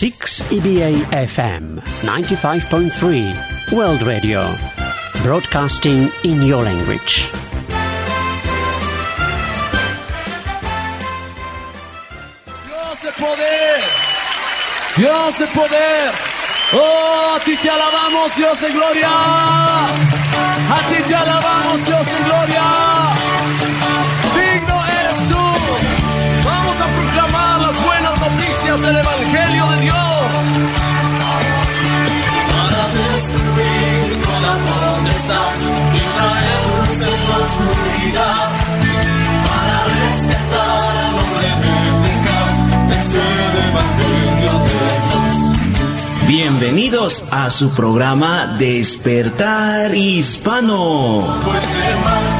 6 EBA FM 95.3 World Radio Broadcasting in your language. Dios de poder. Dios de poder. Oh, a ti te alabamos, Dios de gloria. A ti te alabamos, Dios de gloria. Noticias del Evangelio de Dios. para destruir toda potestad y traer luz en la oscuridad, para rescatar al hombre de pecado, es el Evangelio de Dios. Bienvenidos a su programa Despertar Hispano. Fuerte más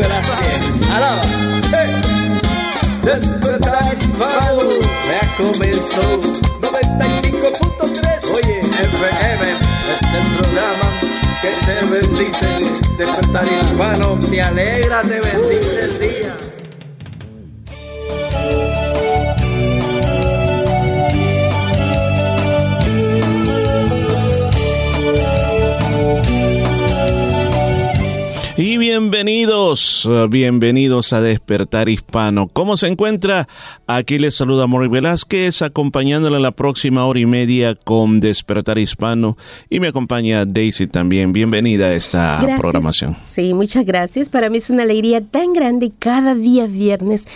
Bien. Alaba. Despertar hispano, ya comenzó. 95.3. Oye, FM es el programa que te bendice. Despertar hispano, te alegra, te bendice el día. Bienvenidos, eh, bienvenidos a Despertar Hispano. ¿Cómo se encuentra? Aquí les saluda Mori Velázquez, acompañándole la próxima hora y media con Despertar Hispano. Y me acompaña Daisy también. Bienvenida a esta Gracias. programación. Sí, muchas gracias. Para mí es una alegría tan grande cada día viernes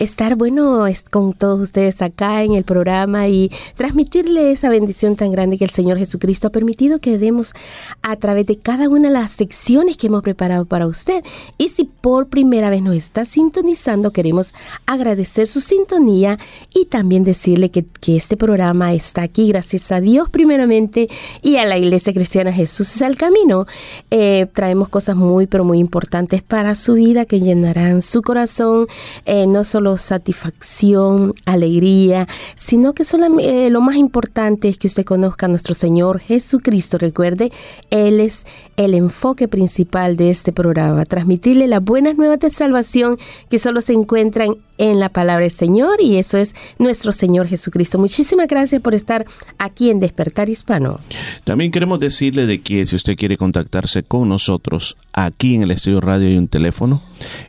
estar, bueno, con todos ustedes acá en el programa y transmitirle esa bendición tan grande que el Señor Jesucristo ha permitido que demos a través de cada una de las secciones que hemos preparado para usted. Y si por primera vez nos está sintonizando, queremos agradecer su sintonía y también decirle que, este programa está aquí gracias a Dios primeramente y a la Iglesia Cristiana Jesús es el camino. Eh, traemos cosas muy, pero muy importantes para su vida que llenarán su corazón, eh, no solo satisfacción, alegría, sino que eh, lo más importante es que usted conozca a nuestro Señor Jesucristo. Recuerde, Él es el enfoque principal de este programa, transmitirle las buenas nuevas de salvación que solo se encuentran en la palabra del Señor y eso es nuestro Señor Jesucristo. Muchísimas gracias por estar aquí en Despertar Hispano. También queremos decirle de que si usted quiere contactarse con nosotros aquí en el estudio radio hay un teléfono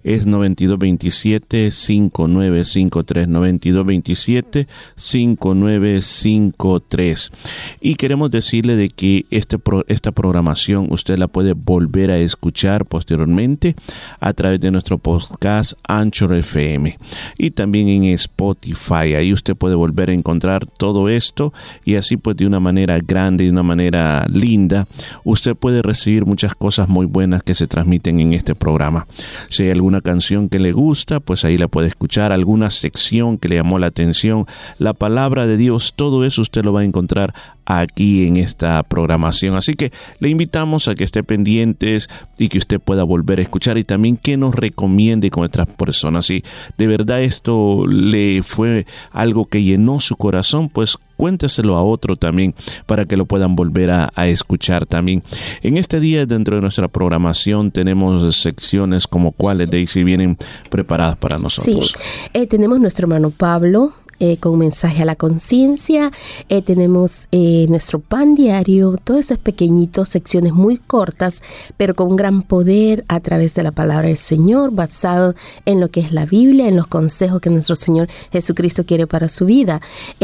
es 9227 5953 9227 5953 y queremos decirle de que este pro- esta programación usted la puede volver a escuchar posteriormente a través de nuestro podcast Anchor FM y también en Spotify. Ahí usted puede volver a encontrar todo esto y así pues de una manera grande de una manera linda usted puede recibir muchas cosas muy buenas que se transmiten en este programa. Si hay alguna canción que le gusta pues ahí la puede escuchar. Alguna sección que le llamó la atención. La palabra de Dios todo eso usted lo va a encontrar aquí en esta programación. Así que le invitamos a que esté pendientes y que usted pueda volver a escuchar y también que nos recomiende con otras personas. Si de verdad esto le fue algo que llenó su corazón, pues cuénteselo a otro también para que lo puedan volver a, a escuchar también. En este día dentro de nuestra programación tenemos secciones como cuáles Daisy vienen preparadas para nosotros. Sí, eh, tenemos nuestro hermano Pablo. Eh, con mensaje a la conciencia, eh, tenemos eh, nuestro pan diario, todas esas pequeñitas secciones muy cortas, pero con gran poder a través de la palabra del Señor, basado en lo que es la Biblia, en los consejos que nuestro Señor Jesucristo quiere para su vida.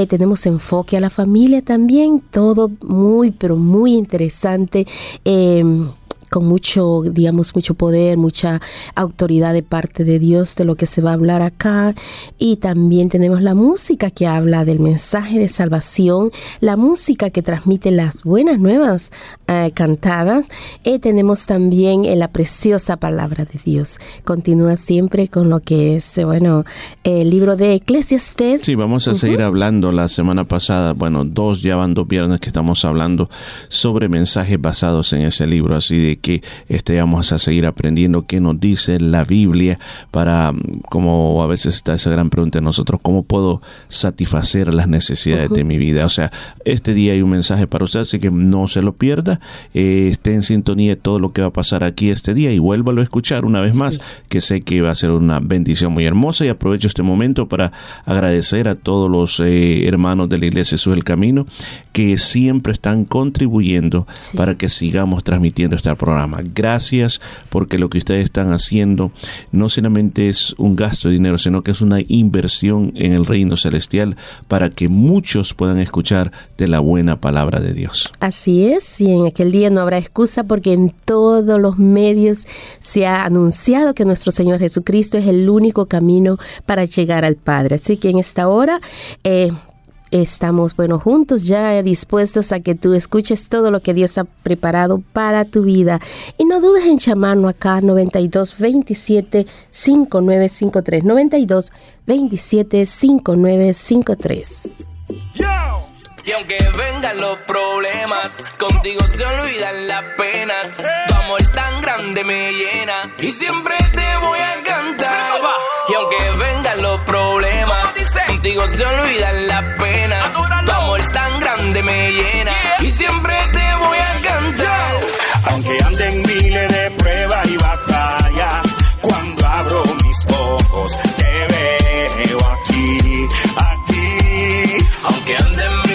Tenemos enfoque a la familia también, todo muy, pero muy interesante. Con mucho, digamos, mucho poder, mucha autoridad de parte de Dios de lo que se va a hablar acá. Y también tenemos la música que habla del mensaje de salvación, la música que transmite las buenas nuevas eh, cantadas. Y tenemos también eh, la preciosa palabra de Dios. Continúa siempre con lo que es, eh, bueno, el libro de Eclesiastes. Sí, vamos a seguir hablando la semana pasada, bueno, dos ya van dos viernes que estamos hablando sobre mensajes basados en ese libro, así de que este, vamos a seguir aprendiendo qué nos dice la Biblia para, como a veces está esa gran pregunta de nosotros, ¿cómo puedo satisfacer las necesidades de mi vida? O sea, este día hay un mensaje para usted, así que no se lo pierda, eh, esté en sintonía de todo lo que va a pasar aquí este día y vuélvalo a escuchar una vez más, que sé que va a ser una bendición muy hermosa y aprovecho este momento para agradecer a todos los eh, hermanos de la Iglesia Jesús el Camino que siempre están contribuyendo para que sigamos transmitiendo este Gracias porque lo que ustedes están haciendo no solamente es un gasto de dinero, sino que es una inversión en el reino celestial para que muchos puedan escuchar de la buena palabra de Dios. Así es, y en aquel día no habrá excusa porque en todos los medios se ha anunciado que nuestro Señor Jesucristo es el único camino para llegar al Padre. Así que en esta hora eh, estamos, bueno, juntos ya dispuestos a que tú escuches todo lo que Dios ha preparado para tu vida. Y no dudes en llamarnos acá 92 27 5953 92 27 5953. Y aunque vengan los problemas, contigo se olvidan las penas. Tu amor tan grande me llena y siempre te voy a cantar. Y aunque vengan los problemas, contigo se olvidan las penas. Tu amor tan grande me llena y siempre te voy a cantar. Aunque anden miles de pruebas y batallas, cuando abro mis ojos te veo aquí, aquí. Aunque anden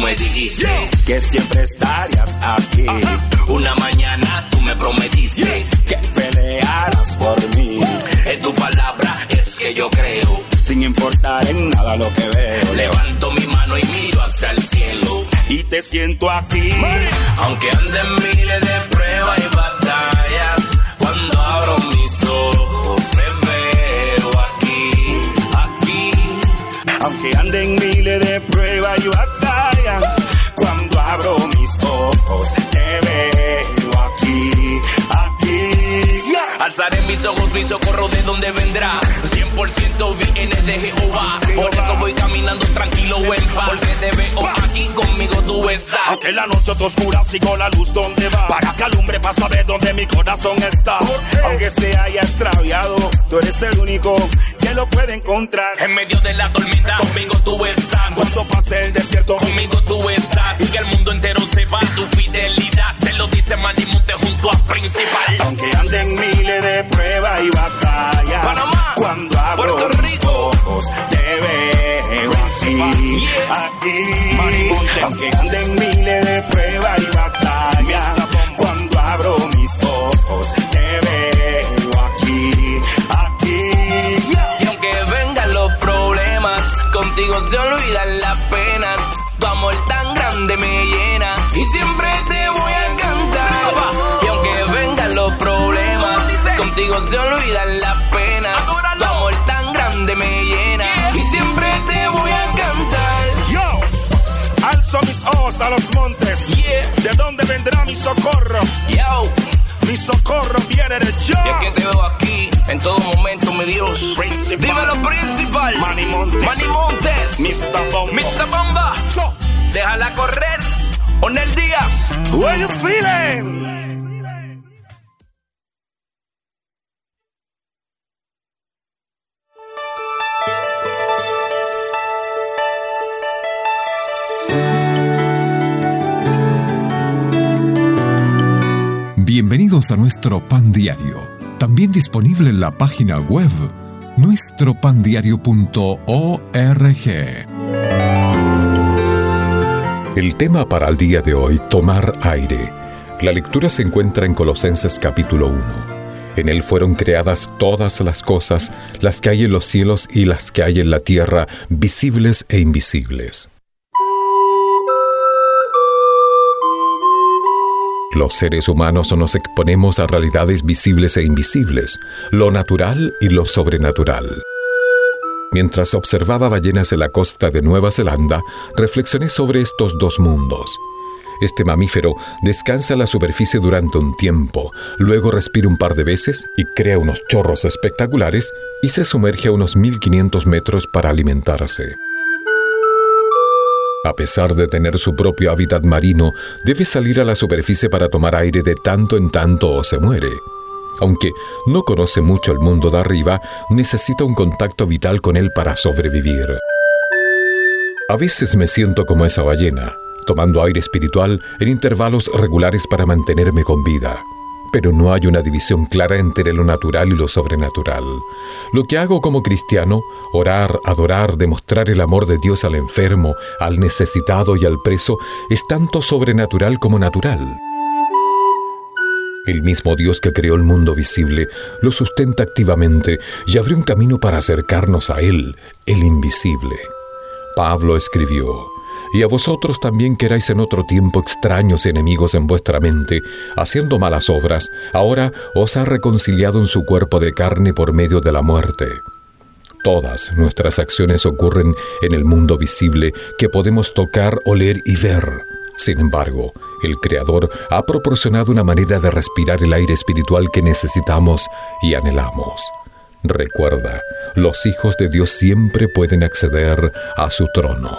me dijiste Que siempre estarías aquí, Una mañana tú me prometiste que pelearás por mí, En tu palabra es que yo creo sin importar en nada lo que veo. Levanto mi mano y miro hacia el cielo Y te siento aquí, Aunque anden miles de pruebas y batallas Cuando abro mis ojos aunque anden miles de pruebas y batallas. Cuando abro mis ojos te veo aquí, aquí. Alzaré mis ojos, mi socorro de donde vendrá 100% viene de Jehová Por eso voy caminando tranquilo en paz Porque te veo aquí conmigo tú estás. Aunque la noche te oscura, sigo la luz donde va. Para que alumbre para saber dónde mi corazón está. Aunque se haya extraviado, tú eres el único que lo puede encontrar. En medio de la tormenta conmigo tú estás. Cuando pase el desierto, Conmigo tú estás. Y que el mundo entero sepa tu fidelidad. Te lo dice Manimonte junto a Principal. aunque anden miles de pruebas y batallas. Panamá, Cuando abro Puerto mis Rico. ojos, te veo aquí, Yeah. aquí. Aunque anden miles de pruebas y batallas. Cuando abro mis ojos, te veo aquí, aquí. Y aunque vengan los problemas Contigo se olvidan las penas Tu amor tan grande me llena Y siempre Se olvidan las penas Tu amor tan grande me llena Y siempre te voy a cantar Yo, alzo mis ojos a los montes. Yeah, ¿De dónde vendrá mi socorro? yo Mi socorro viene de yo. Y es que te veo aquí en todo momento, mi Dios. Principal. Dímelo, principal. Manny Montes. Manny Montes. Mr. Bombo. Mr. Bomba. Déjala correr. Onel Díaz. Where you feeling? A nuestro pan diario, también disponible en la página web nuestropandiario.org. El tema para el día de hoy, tomar aire. La lectura se encuentra en Colosenses capítulo 1. En él fueron creadas todas las cosas, las que hay en los cielos y las que hay en la tierra, visibles e invisibles. Los seres humanos nos exponemos a realidades visibles e invisibles, lo natural y lo sobrenatural. Mientras observaba ballenas en la costa de Nueva Zelanda, reflexioné sobre estos dos mundos. Este mamífero descansa en la superficie durante un tiempo, luego respira un par de veces y crea unos chorros espectaculares y se sumerge a unos 1500 metros para alimentarse. A pesar de tener su propio hábitat marino, debe salir a la superficie para tomar aire de tanto en tanto o se muere. Aunque no conoce mucho el mundo de arriba, necesita un contacto vital con él para sobrevivir. A veces me siento como esa ballena, tomando aire espiritual en intervalos regulares para mantenerme con vida. Pero no hay una división clara entre lo natural y lo sobrenatural. Lo que hago como cristiano, orar, adorar, demostrar el amor de Dios al enfermo, al necesitado y al preso, es tanto sobrenatural como natural. El mismo Dios que creó el mundo visible lo sustenta activamente y abre un camino para acercarnos a Él, el invisible. Pablo escribió, y a vosotros también queráis en otro tiempo extraños enemigos en vuestra mente, haciendo malas obras, ahora os ha reconciliado en su cuerpo de carne por medio de la muerte. Todas nuestras acciones ocurren en el mundo visible que podemos tocar, oler y ver. Sin embargo, el Creador ha proporcionado una manera de respirar el aire espiritual que necesitamos y anhelamos. Recuerda, los hijos de Dios siempre pueden acceder a su trono.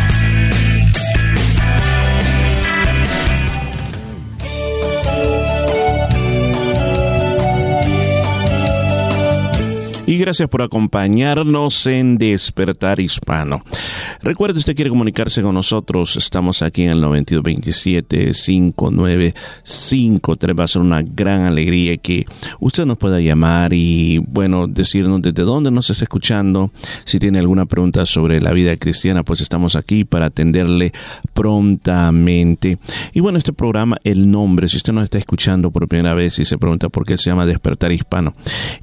Y gracias por acompañarnos en Despertar Hispano. Recuerde, usted quiere comunicarse con nosotros, estamos aquí en el 9227-5953. Va a ser una gran alegría que usted nos pueda llamar y, bueno, decirnos desde dónde nos está escuchando. Si tiene alguna pregunta sobre la vida cristiana, pues estamos aquí para atenderle prontamente. Y bueno, este programa, el nombre, si usted nos está escuchando por primera vez y se pregunta por qué se llama Despertar Hispano,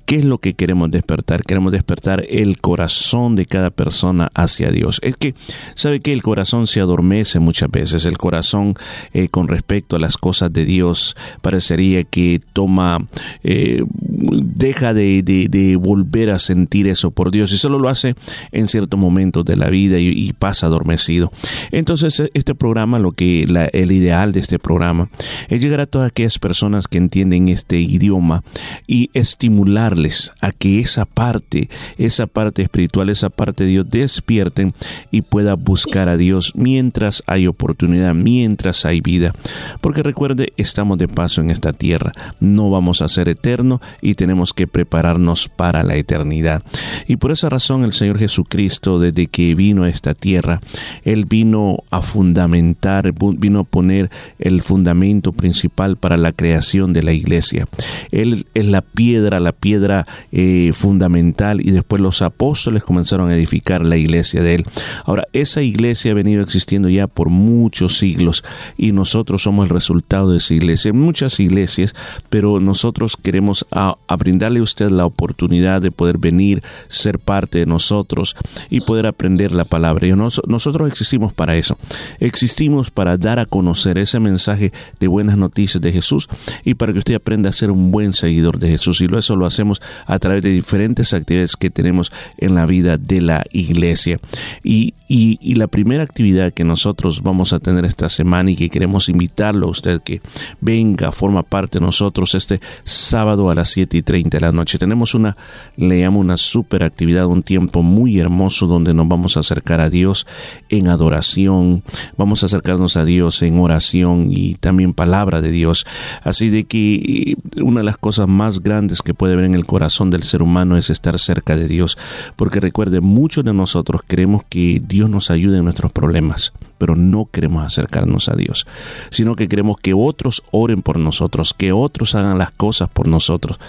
¿qué es lo que queremos despertar? Queremos despertar el corazón de cada persona hacia Dios. Es que, ¿sabe que El corazón se adormece muchas veces. El corazón eh, con respecto a las cosas de Dios parecería que toma, eh, deja de, volver a sentir eso por Dios y solo lo hace en ciertos momentos de la vida y, pasa adormecido. Entonces, este programa, lo que el ideal de este programa es llegar a todas aquellas personas que entienden este idioma y estimularles a que esa parte, esa parte espiritual, esa parte de Dios despierten y pueda buscar a Dios mientras hay oportunidad, mientras hay vida. Porque recuerde, estamos de paso en esta tierra, no vamos a ser eternos y tenemos que prepararnos para la eternidad. Y por esa razón el Señor Jesucristo, desde que vino a esta tierra, Él vino a fundamentar, vino a poner el fundamento principal para la creación de la iglesia. Él es la piedra, la piedra eh, fundamental fundamental y después los apóstoles comenzaron a edificar la iglesia de él. Ahora, esa iglesia ha venido existiendo ya por muchos siglos y nosotros somos el resultado de esa iglesia. Muchas iglesias, pero nosotros queremos a, brindarle a usted la oportunidad de poder venir, ser parte de nosotros y poder aprender la palabra. Y nosotros existimos para eso. Existimos para dar a conocer ese mensaje de buenas noticias de Jesús y para que usted aprenda a ser un buen seguidor de Jesús. Y eso lo hacemos a través de diferentes actividades que tenemos en la vida de la iglesia. Y, y, la primera actividad que nosotros vamos a tener esta semana y que queremos invitarlo a usted que venga, forma parte de nosotros este sábado a las 7 y 30 de la noche. Tenemos una, le llamo una super actividad, un tiempo muy hermoso donde nos vamos a acercar a Dios en adoración, vamos a acercarnos a Dios en oración y también palabra de Dios. Así de que una de las cosas más grandes que puede ver en el corazón del ser humano es estar cerca de Dios, porque recuerde, muchos de nosotros creemos que Dios Dios nos ayude en nuestros problemas, pero no queremos acercarnos a Dios, sino que queremos que otros oren por nosotros, que otros hagan las cosas por nosotros,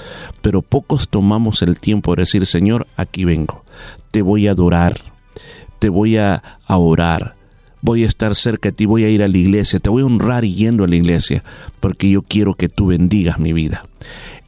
pero pocos tomamos el tiempo de decir, Señor, aquí vengo, te voy a adorar, te voy a, orar, voy a estar cerca de ti, voy a ir a la iglesia, te voy a honrar yendo a la iglesia, porque yo quiero que tú bendigas mi vida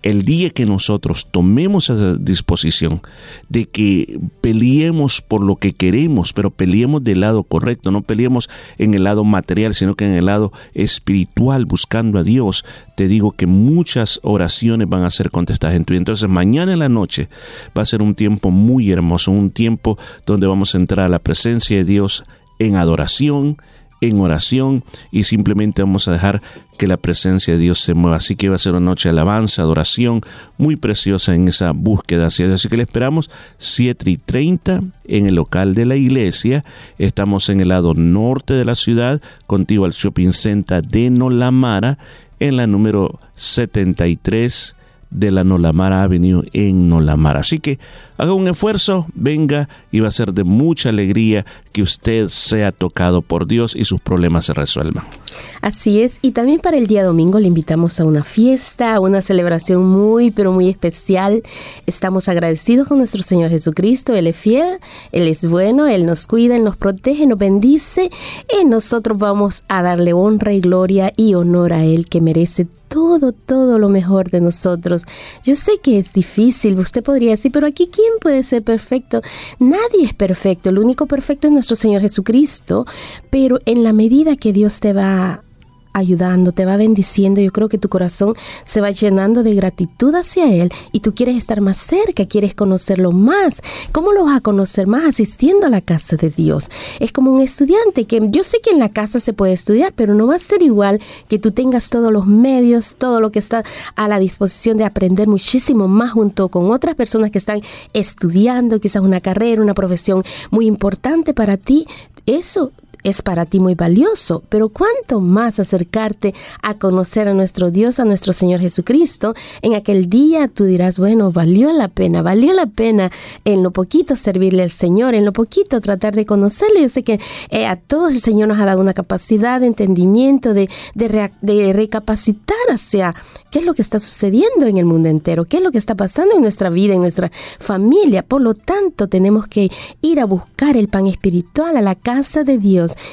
el día que nosotros tomemos esa disposición de que peleemos por lo que queremos, pero peleemos del lado correcto, no peleemos en el lado material, sino que en el lado espiritual, buscando a Dios, te digo que muchas oraciones van a ser contestadas en Entonces mañana en la noche va a ser un tiempo muy hermoso, un tiempo donde vamos a entrar a la presencia de Dios en adoración, en oración y simplemente vamos a dejar que la presencia de Dios se mueva. Así que va a ser una noche de alabanza, adoración, muy preciosa en esa búsqueda. Así que le esperamos 7 y 30 en el local de la iglesia. Estamos en el lado norte de la ciudad, contigo al shopping center de Nolamara, en la número 73 de la Nolamara Avenue en Nolamara. Así que haga un esfuerzo, venga y va a ser de mucha alegría que usted sea tocado por Dios y sus problemas se resuelvan. Así es, y también para el día domingo le invitamos a una fiesta, a una celebración muy, pero muy especial. Estamos agradecidos con nuestro Señor Jesucristo, Él es fiel, Él es bueno, Él nos cuida, Él nos protege, nos bendice, y nosotros vamos a darle honra y gloria y honor a Él que merece todo, todo lo mejor de nosotros. Yo sé que es difícil, usted podría decir, pero aquí ¿quién puede ser perfecto? Nadie es perfecto, el único perfecto es nuestro Señor Jesucristo, pero en la medida que Dios te va ayudando, te va bendiciendo. Yo creo que tu corazón se va llenando de gratitud hacia Él y tú quieres estar más cerca, quieres conocerlo más. ¿Cómo lo vas a conocer más? Asistiendo a la casa de Dios. Es como un estudiante que yo sé que en la casa se puede estudiar, pero no va a ser igual que tú tengas todos los medios, todo lo que está a la disposición de aprender muchísimo más junto con otras personas que están estudiando, quizás una carrera, una profesión muy importante para ti. Eso es para ti muy valioso, pero cuánto más acercarte a conocer a nuestro Dios, a nuestro Señor Jesucristo, en aquel día tú dirás, bueno, valió la pena, valió la pena en lo poquito servirle al Señor, en lo poquito tratar de conocerle. Yo sé que eh, a todos el Señor nos ha dado una capacidad de entendimiento, de, de, recapacitar hacia qué es lo que está sucediendo en el mundo entero, qué es lo que está pasando en nuestra vida, en nuestra familia. Por lo tanto, tenemos que ir a buscar el pan espiritual a la casa de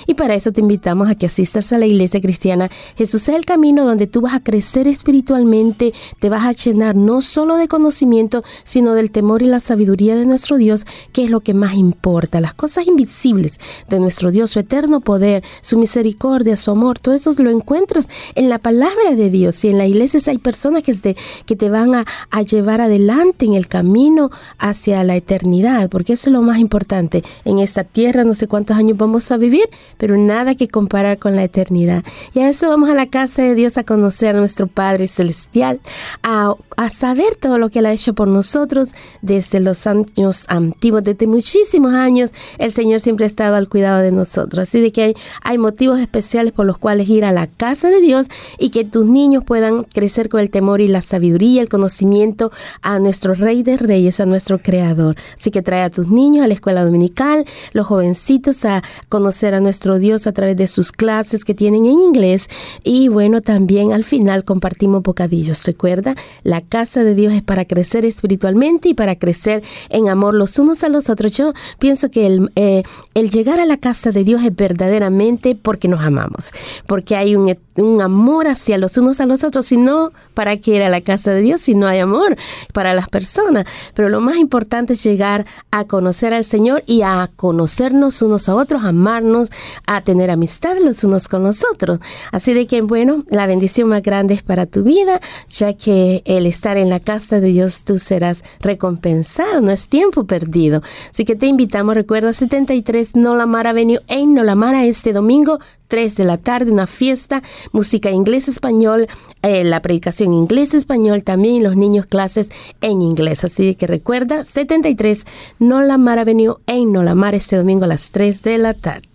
Y para eso te invitamos a que asistas a la iglesia cristiana. Jesús es el camino donde tú vas a crecer espiritualmente, te vas a llenar no solo de conocimiento, sino del temor y la sabiduría de nuestro Dios, que es lo que más importa. Las cosas invisibles de nuestro Dios, su eterno poder, su misericordia, su amor, todo eso lo encuentras en la palabra de Dios. Y en la iglesia hay personas que te, que te van a, a llevar adelante en el camino hacia la eternidad, porque eso es lo más importante. En esta tierra no sé cuántos años vamos a vivir, pero nada que comparar con la eternidad. Y a eso vamos a la casa de Dios a conocer a nuestro Padre Celestial, a, a saber todo lo que Él ha hecho por nosotros desde los años antiguos, desde muchísimos años. El Señor siempre ha estado al cuidado de nosotros. Así de que hay, hay motivos especiales por los cuales ir a la casa de Dios y que tus niños puedan crecer con el temor y la sabiduría, el conocimiento a nuestro Rey de Reyes, a nuestro Creador. Así que trae a tus niños a la escuela dominical, los jovencitos a conocer a nuestro Dios a través de sus clases que tienen en inglés y bueno, también al final compartimos bocadillos. Recuerda, la casa de Dios es para crecer espiritualmente y para crecer en amor los unos a los otros. Yo pienso que el, eh, el llegar a la casa de Dios es verdaderamente porque nos amamos, porque hay un, un amor hacia los unos a los otros, si no, ¿para qué ir a la casa de Dios si no hay amor para las personas? Pero lo más importante es llegar a conocer al Señor y a conocernos unos a otros, amarnos, a tener amistad los unos con los otros. Así de que, bueno, la bendición más grande es para tu vida, ya que el estar en la casa de Dios tú serás recompensado, no es tiempo perdido. Así que te invitamos, recuerda 73 Nolamara Avenue en Nolamara este domingo 3 de la tarde, una fiesta, música inglés-español, eh, la predicación inglés-español también, los niños clases en inglés. Así que recuerda, 73 Nolamara Avenue en Nolamara este domingo a las 3 de la tarde.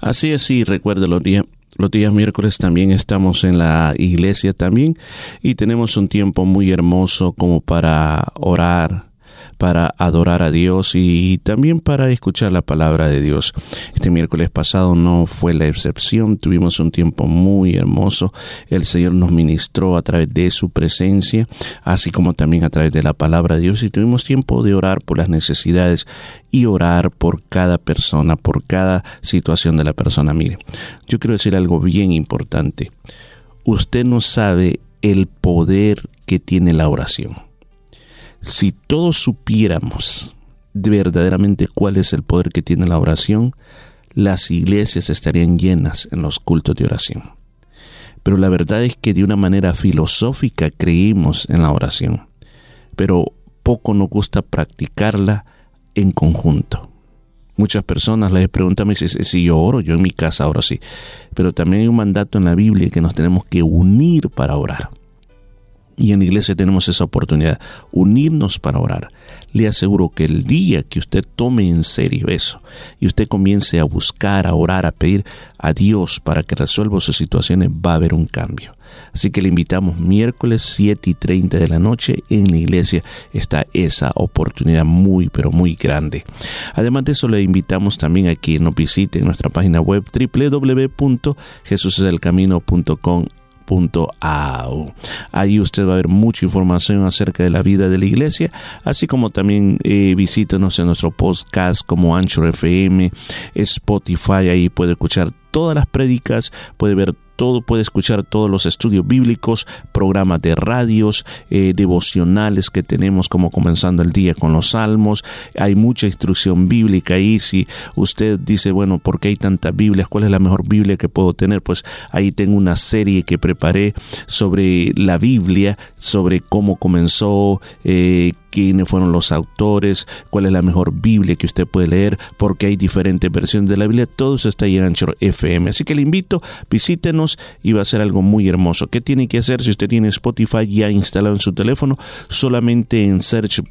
Así es, sí, recuerda los días. Los días miércoles también estamos en la iglesia también y tenemos un tiempo muy hermoso como para orar, para adorar a Dios y también para escuchar la palabra de Dios. Este miércoles pasado no fue la excepción, tuvimos un tiempo muy hermoso. El Señor nos ministró a través de su presencia, así como también a través de la palabra de Dios y tuvimos tiempo de orar por las necesidades y orar por cada persona, por cada situación de la persona. Mire, yo quiero decir algo bien importante. Usted no sabe el poder que tiene la oración. Si todos supiéramos verdaderamente cuál es el poder que tiene la oración, las iglesias estarían llenas en los cultos de oración. Pero la verdad es que de una manera filosófica creímos en la oración, pero poco nos gusta practicarla en conjunto. Muchas personas les preguntan si yo oro, yo en mi casa oro sí, pero también hay un mandato en la Biblia que nos tenemos que unir para orar. Y en la iglesia tenemos esa oportunidad, unirnos para orar. Le aseguro que el día que usted tome en serio eso y usted comience a buscar, a orar, a pedir a Dios para que resuelva sus situaciones, va a haber un cambio. Así que le invitamos miércoles 7 y 30 de la noche en la iglesia. Está esa oportunidad muy, pero muy grande. Además de eso, le invitamos también a que nos visite nuestra página web www.jesuseselcamino.com Ahí usted va a ver mucha información acerca de la vida de la iglesia, así como también eh, visítenos en nuestro podcast como Anchor FM, Spotify, ahí puede escuchar todas las prédicas, puede ver todo, puede escuchar todos los estudios bíblicos, programas de radios, eh, devocionales que tenemos como comenzando el día con los salmos. Hay mucha instrucción bíblica ahí. Si usted dice, bueno, ¿por qué hay tantas Biblias? ¿Cuál es la mejor Biblia que puedo tener? Pues ahí tengo una serie que preparé sobre la Biblia, sobre cómo comenzó, eh, quiénes fueron los autores, cuál es la mejor Biblia que usted puede leer, porque hay diferentes versiones de la Biblia, todo eso está ahí en Anchor FM. Así que le invito, visítenos y va a ser algo muy hermoso. ¿Qué tiene que hacer si usted tiene Spotify ya instalado en su teléfono? Solamente en search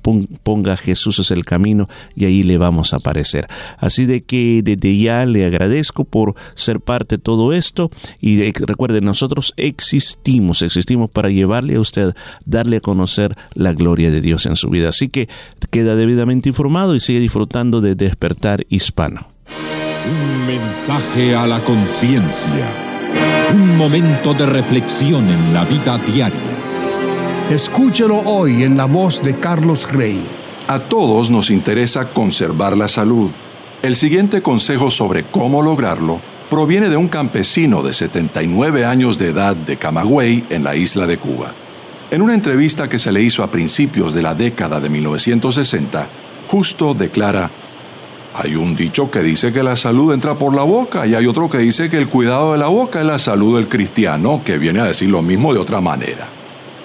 ponga Jesús es el camino y ahí le vamos a aparecer. Así de que desde ya le agradezco por ser parte de todo esto y recuerde, nosotros existimos, existimos para llevarle a usted, darle a conocer la gloria de Dios en su vida. Así que queda debidamente informado y sigue disfrutando de Despertar Hispano. Un mensaje a la conciencia. Un momento de reflexión en la vida diaria. Escúchelo hoy en la voz de Carlos Rey. A todos nos interesa conservar la salud. El siguiente consejo sobre cómo lograrlo proviene de un campesino de 79 años de edad de Camagüey en la isla de Cuba. En una entrevista que se le hizo a principios de la década de 1960, Justo declara, hay un dicho que dice que la salud entra por la boca y hay otro que dice que el cuidado de la boca es la salud del cristiano, que viene a decir lo mismo de otra manera.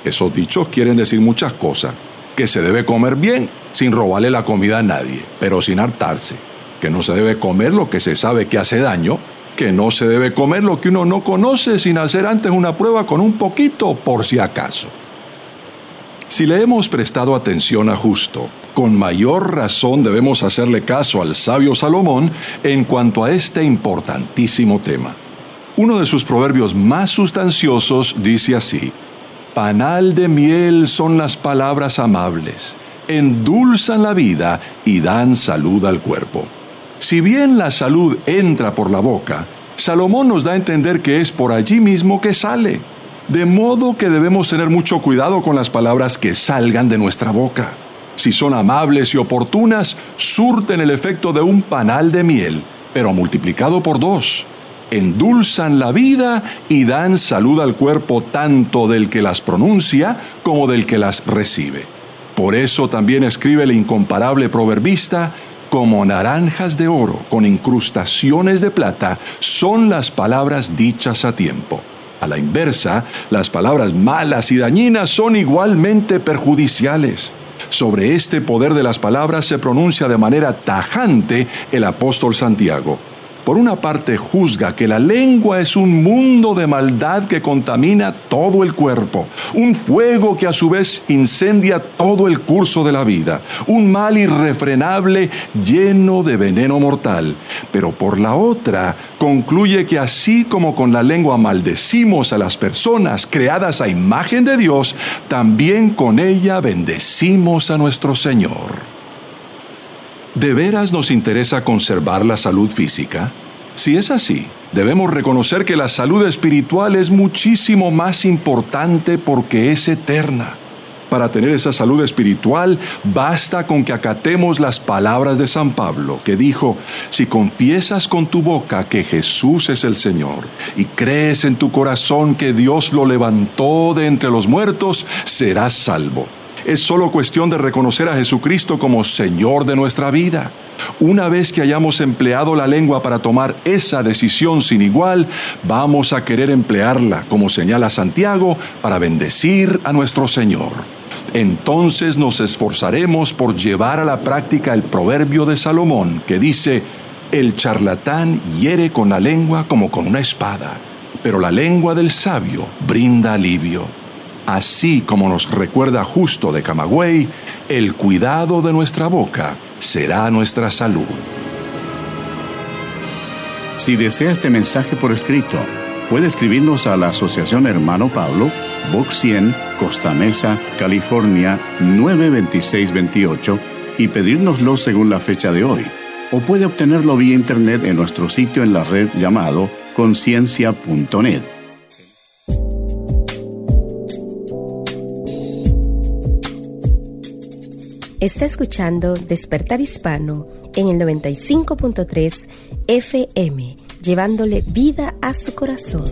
Esos dichos quieren decir muchas cosas, que se debe comer bien sin robarle la comida a nadie, pero sin hartarse, que no se debe comer lo que se sabe que hace daño, que no se debe comer lo que uno no conoce sin hacer antes una prueba con un poquito por si acaso. Si le hemos prestado atención a Justo, con mayor razón debemos hacerle caso al sabio Salomón en cuanto a este importantísimo tema. Uno de sus proverbios más sustanciosos dice así, Panal de miel son las palabras amables, endulzan la vida y dan salud al cuerpo. Si bien la salud entra por la boca, Salomón nos da a entender que es por allí mismo que sale. De modo que debemos tener mucho cuidado con las palabras que salgan de nuestra boca. Si son amables y oportunas, surten el efecto de un panal de miel, pero multiplicado por dos. Endulzan la vida y dan salud al cuerpo tanto del que las pronuncia como del que las recibe. Por eso también escribe el incomparable proverbista, como naranjas de oro con incrustaciones de plata son las palabras dichas a tiempo. A la inversa, las palabras malas y dañinas son igualmente perjudiciales. Sobre este poder de las palabras se pronuncia de manera tajante el apóstol Santiago. Por una parte juzga que la lengua es un mundo de maldad que contamina todo el cuerpo, un fuego que a su vez incendia todo el curso de la vida, un mal irrefrenable lleno de veneno mortal. Pero por la otra concluye que así como con la lengua maldecimos a las personas creadas a imagen de Dios, también con ella bendecimos a nuestro Señor. ¿De veras nos interesa conservar la salud física? Si es así, debemos reconocer que la salud espiritual es muchísimo más importante porque es eterna. Para tener esa salud espiritual, basta con que acatemos las palabras de San Pablo, que dijo, si confiesas con tu boca que Jesús es el Señor y crees en tu corazón que Dios lo levantó de entre los muertos, serás salvo. Es solo cuestión de reconocer a Jesucristo como Señor de nuestra vida. Una vez que hayamos empleado la lengua para tomar esa decisión sin igual, vamos a querer emplearla, como señala Santiago, para bendecir a nuestro Señor. Entonces nos esforzaremos por llevar a la práctica el proverbio de Salomón, que dice, el charlatán hiere con la lengua como con una espada, pero la lengua del sabio brinda alivio así como nos recuerda justo de Camagüey, el cuidado de nuestra boca será nuestra salud. Si desea este mensaje por escrito, puede escribirnos a la Asociación Hermano Pablo, Box 100, Costa Mesa, California 92628 y pedírnoslo según la fecha de hoy. O puede obtenerlo vía internet en nuestro sitio en la red llamado conciencia.net. Está escuchando Despertar Hispano en el 95.3 FM, llevándole vida a su corazón.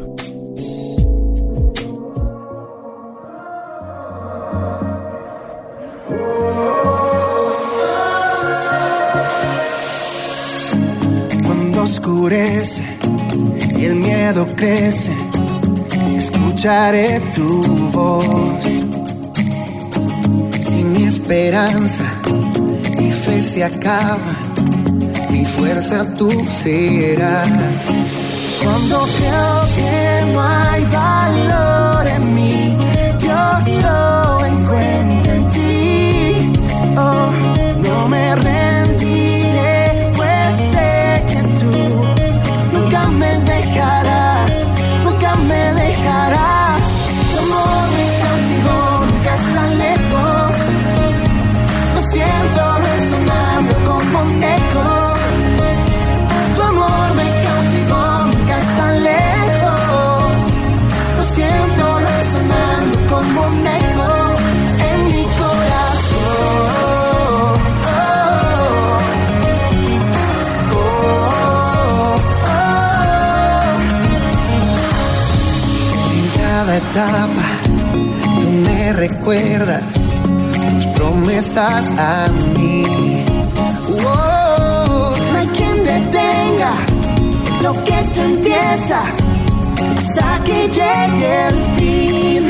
Cuando oscurece y el miedo crece, escucharé tu voz esperanza, mi fe se acaba, mi fuerza tú serás. Cuando creo que no hay valor Etapa tú me recuerdas promesas a mí. Oh, no hay quien detenga lo que tú empiezas hasta que llegue el fin.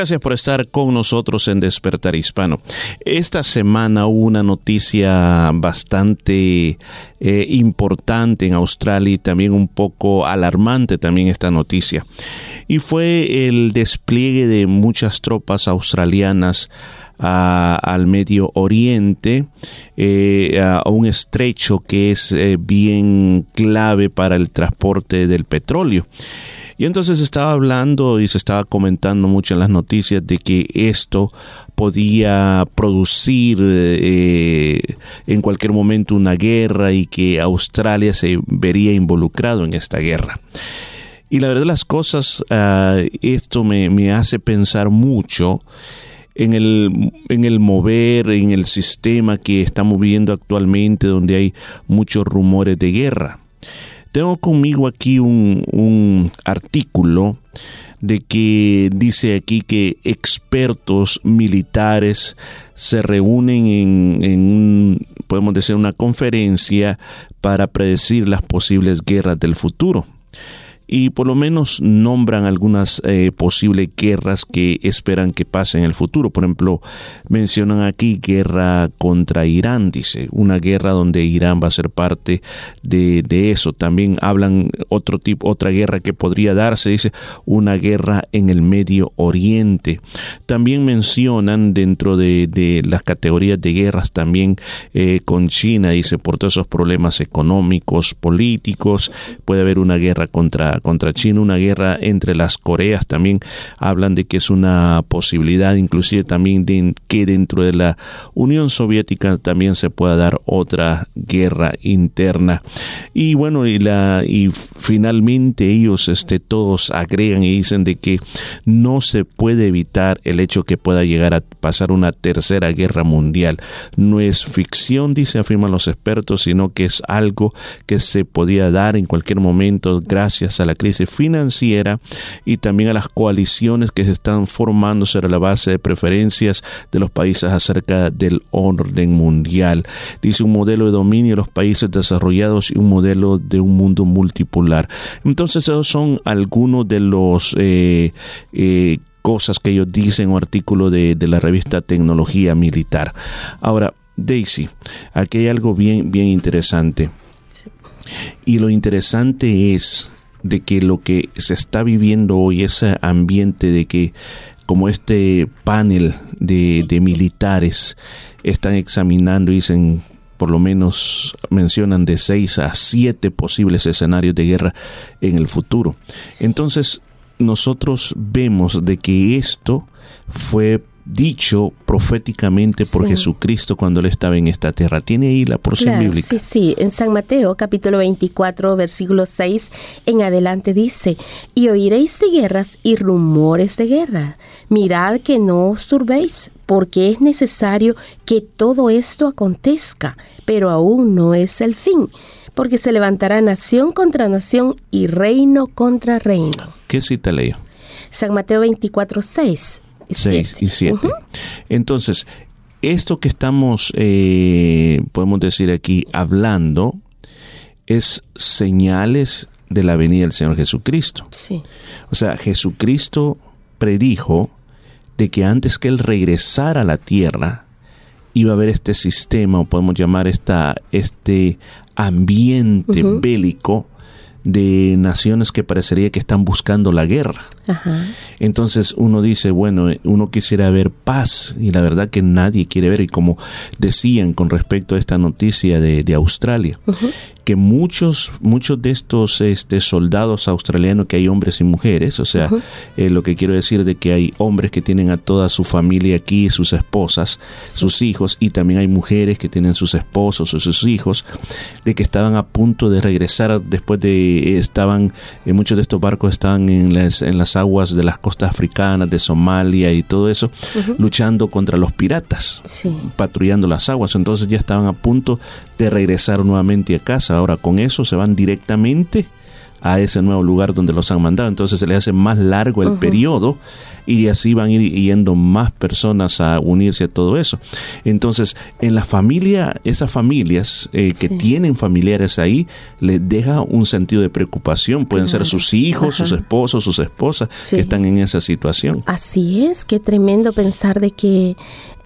Gracias por estar con nosotros en Despertar Hispano. Esta semana hubo una noticia bastante eh, importante en Australia y también un poco alarmante también esta noticia. Y fue el despliegue de muchas tropas australianas al Medio Oriente, eh, a un estrecho que es eh, bien clave para el transporte del petróleo. Y entonces estaba hablando y se estaba comentando mucho en las noticias de que esto podía producir eh, en cualquier momento una guerra y que Australia se vería involucrado en esta guerra. Y la verdad las cosas, ah, esto me, me hace pensar mucho en el, en el mover, en el sistema que estamos viviendo actualmente, donde hay muchos rumores de guerra. Tengo conmigo aquí un, artículo de que dice aquí que expertos militares se reúnen en, en podemos decir, una conferencia para predecir las posibles guerras del futuro y por lo menos nombran algunas eh, posibles guerras que esperan que pasen en el futuro. Por ejemplo, mencionan aquí guerra contra Irán, dice, una guerra donde Irán va a ser parte de, de eso. También hablan otro tipo, otra guerra que podría darse, dice, una guerra en el Medio Oriente. También mencionan dentro de, de las categorías de guerras también eh, con China, dice, por todos esos problemas económicos, políticos, puede haber una guerra contra contra China, una guerra entre las Coreas, también hablan de que es una posibilidad, inclusive también de que dentro de la Unión Soviética también se pueda dar otra guerra interna. Y bueno, y la y finalmente ellos este todos agregan y dicen de que no se puede evitar el hecho que pueda llegar a pasar una tercera guerra mundial. No es ficción, dice afirman los expertos, sino que es algo que se podía dar en cualquier momento gracias a la crisis financiera y también a las coaliciones que se están formando sobre la base de preferencias de los países acerca del orden mundial. Dice un modelo de dominio de los países desarrollados y un modelo de un mundo multipolar. Entonces esos son algunos de los eh, eh, cosas que ellos dicen o artículo de, de la revista Tecnología Militar. Ahora, Daisy, aquí hay algo bien, bien interesante. Y lo interesante es de que lo que se está viviendo hoy, ese ambiente de que como este panel de, de militares están examinando y dicen por lo menos mencionan de seis a siete posibles escenarios de guerra en el futuro. Entonces, nosotros vemos de que esto fue dicho proféticamente por Jesucristo cuando él estaba en esta tierra. ¿Tiene ahí la porción bíblica? Sí, sí, en San Mateo capítulo 24 versículo 6 en adelante dice, y oiréis de guerras y rumores de guerra. Mirad que no os turbéis, porque es necesario que todo esto acontezca, pero aún no es el fin porque se levantará nación contra nación y reino contra reino. ¿Qué cita leo? San Mateo 24, 6. 6 y 7. Entonces, esto que estamos, eh, podemos decir aquí, hablando, es señales de la venida del Señor Jesucristo. Sí. O sea, Jesucristo predijo de que antes que Él regresara a la tierra, iba a haber este sistema, o podemos llamar esta, este ambiente bélico de naciones que parecería que están buscando la guerra. Entonces uno dice, bueno, uno quisiera ver paz y la verdad que nadie quiere ver. Y como decían con respecto a esta noticia de, de Australia, que muchos, muchos de estos este, soldados australianos, que hay hombres y mujeres, o sea, eh, lo que quiero decir de que hay hombres que tienen a toda su familia aquí, sus esposas, sus hijos, y también hay mujeres que tienen sus esposos o sus hijos, de que estaban a punto de regresar después de, estaban, eh, muchos de estos barcos estaban en las, en las aguas de las costas africanas, de Somalia y todo eso, luchando contra los piratas, patrullando las aguas, entonces ya estaban a punto de regresar nuevamente a casa. Ahora con eso se van directamente a ese nuevo lugar donde los han mandado. Entonces se les hace más largo el periodo y así van a ir yendo más personas a unirse a todo eso. Entonces, en la familia, esas familias eh, que tienen familiares ahí, les deja un sentido de preocupación. Pueden ser sus hijos, sus esposos, sus esposas que están en esa situación. Así es, qué tremendo pensar de que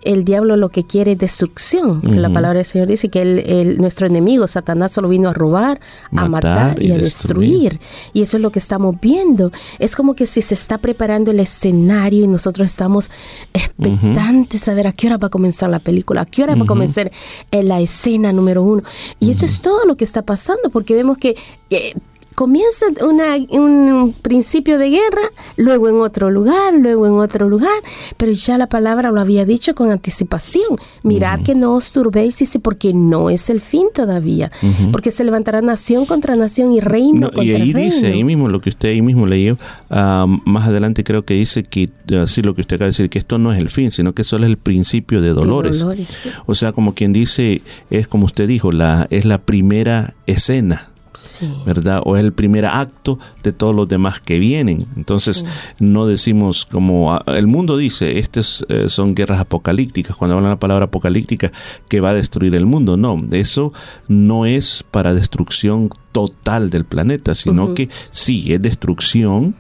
el diablo lo que quiere es destrucción. La palabra del Señor dice que el, nuestro enemigo, Satanás, solo vino a robar, a matar y, a destruir. Y eso es lo que estamos viendo. Es como que si se está preparando el escenario y nosotros estamos expectantes a ver a qué hora va a comenzar la película, a qué hora va a comenzar la escena número uno. Y eso es todo lo que está pasando, porque vemos que comienza una, un principio de guerra, luego en otro lugar, luego en otro lugar, pero ya la palabra lo había dicho con anticipación. Mirad que no os turbéis, dice, porque no es el fin todavía, porque se levantará nación contra nación y reino contra Y ahí reino. dice, ahí mismo, lo que usted ahí mismo leyó, ah, más adelante creo que dice que, así lo que usted acaba de decir, que esto no es el fin, sino que solo es el principio de dolores. dolores, sí. O sea, como quien dice, es como usted dijo, la, es la primera escena. ¿Verdad? O es el primer acto de todos los demás que vienen. Entonces, no decimos como ah, el mundo dice, estas eh, son guerras apocalípticas, cuando hablan la palabra apocalíptica, que va a destruir el mundo. No, eso no es para destrucción total del planeta, sino que sí, es destrucción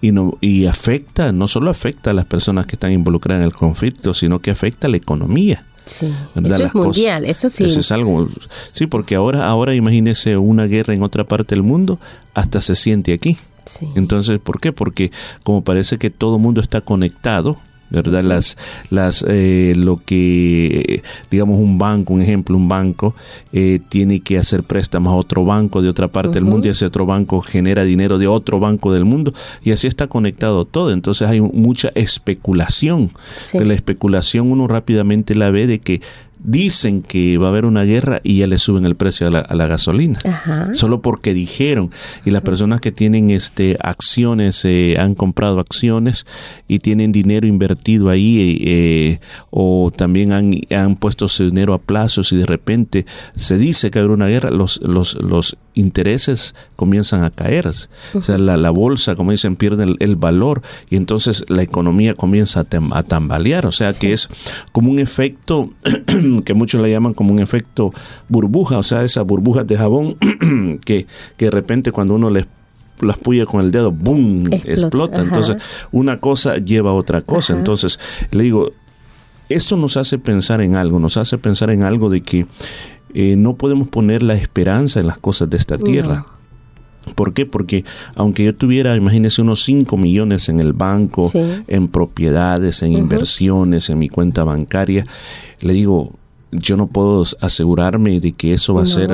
y, no, y afecta, no solo afecta a las personas que están involucradas en el conflicto, sino que afecta a la economía. Sí. ¿verdad? Eso Las es mundial, eso sí. Eso es algo, sí, porque ahora, ahora imagínese una guerra en otra parte del mundo, hasta se siente aquí. Entonces, ¿por qué? Porque como parece que todo el mundo está conectado, ¿verdad? Las, las, eh, lo que, digamos, un banco, un ejemplo, un banco eh, tiene que hacer préstamos a otro banco de otra parte del mundo y ese otro banco genera dinero de otro banco del mundo y así está conectado todo. Entonces hay mucha especulación. Sí. De la especulación uno rápidamente la ve de que dicen que va a haber una guerra y ya le suben el precio a la, a la gasolina. Ajá. solo porque dijeron. Y las personas que tienen este acciones eh, han comprado acciones y tienen dinero invertido ahí eh, o también han, han puesto su dinero a plazos y de repente se dice que habrá una guerra los los los intereses comienzan a caer. O sea la, la bolsa como dicen pierde el, el valor y entonces la economía comienza a, tem- a tambalear. O sea que es como un efecto que muchos le llaman como un efecto burbuja, o sea, esas burbujas de jabón que, que de repente cuando uno les las puya con el dedo, ¡boom! Explota. Entonces, una cosa lleva a otra cosa. Ajá. Entonces, le digo, esto nos hace pensar en algo, nos hace pensar en algo de que eh, no podemos poner la esperanza en las cosas de esta tierra. ¿Por qué? Porque aunque yo tuviera, imagínese, unos 5 millones en el banco, Sí. en propiedades, en inversiones, en mi cuenta bancaria, le digo, yo no puedo asegurarme de que eso va a ser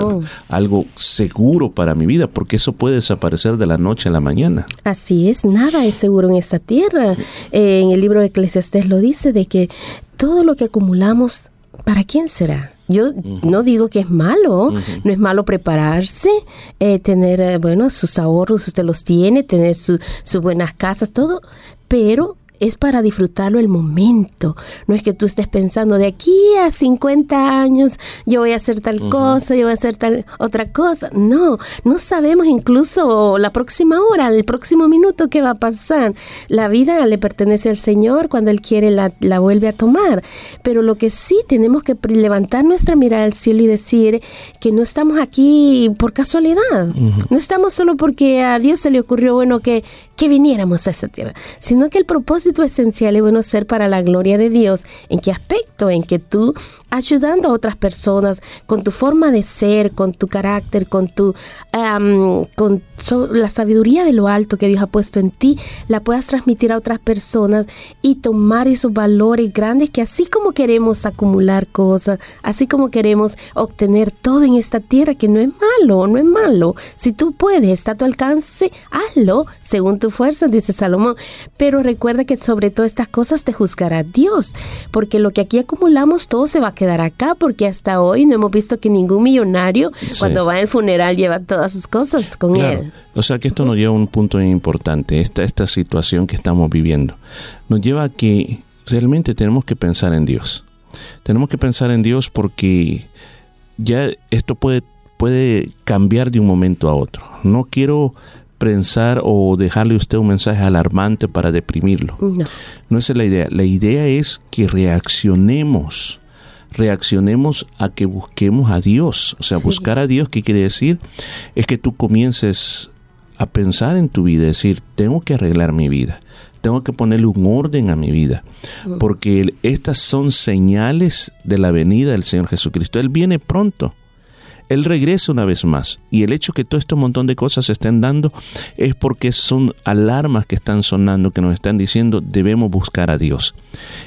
algo seguro para mi vida, porque eso puede desaparecer de la noche a la mañana. Así es, nada es seguro en esta tierra. Eh, en el libro de Eclesiastés lo dice de que todo lo que acumulamos, ¿para quién será? Yo no digo que es malo, no es malo prepararse, eh, tener, eh, bueno, sus ahorros, usted los tiene, tener su- sus buenas casas, todo, pero es para disfrutarlo el momento. No es que tú estés pensando de aquí a 50 años yo voy a hacer tal cosa, yo voy a hacer tal otra cosa. No, no sabemos incluso la próxima hora, el próximo minuto qué va a pasar. La vida le pertenece al Señor, cuando Él quiere la, la vuelve a tomar. Pero lo que sí tenemos que levantar nuestra mirada al cielo y decir que no estamos aquí por casualidad. No estamos solo porque a Dios se le ocurrió, bueno, que, que viniéramos a esa tierra, sino que el propósito esencial es bueno ser para la gloria de Dios. ¿En qué aspecto? En que tú ayudando a otras personas con tu forma de ser, con tu carácter, con tu con la sabiduría de lo alto que Dios ha puesto en ti, la puedas transmitir a otras personas y tomar esos valores grandes que así como queremos acumular cosas, así como queremos obtener todo en esta tierra, que no es malo, no es malo. Si tú puedes, está a tu alcance, hazlo según tu fuerza, dice Salomón. Pero recuerda que sobre todas estas cosas te juzgará Dios, porque lo que aquí acumulamos todo se va a quedar acá, porque hasta hoy no hemos visto que ningún millonario Sí. cuando va al funeral lleva todas sus cosas con Claro. él. O sea que esto nos lleva a un punto importante, esta, esta situación que estamos viviendo. Nos lleva a que realmente tenemos que pensar en Dios. Tenemos que pensar en Dios porque ya esto puede, puede cambiar de un momento a otro. No quiero pensar o dejarle a usted un mensaje alarmante para deprimirlo. No. No esa es la idea. La idea es que reaccionemos. Reaccionemos a que busquemos a Dios. O sea, buscar a Dios, ¿qué quiere decir? Es que tú comiences a pensar en tu vida, decir, tengo que arreglar mi vida tengo que ponerle un orden a mi vida, porque estas son señales de la venida del Señor Jesucristo. Él viene pronto. Él regresa una vez más. Y el hecho que todo este montón de cosas se estén dando es porque son alarmas que están sonando, que nos están diciendo debemos buscar a Dios.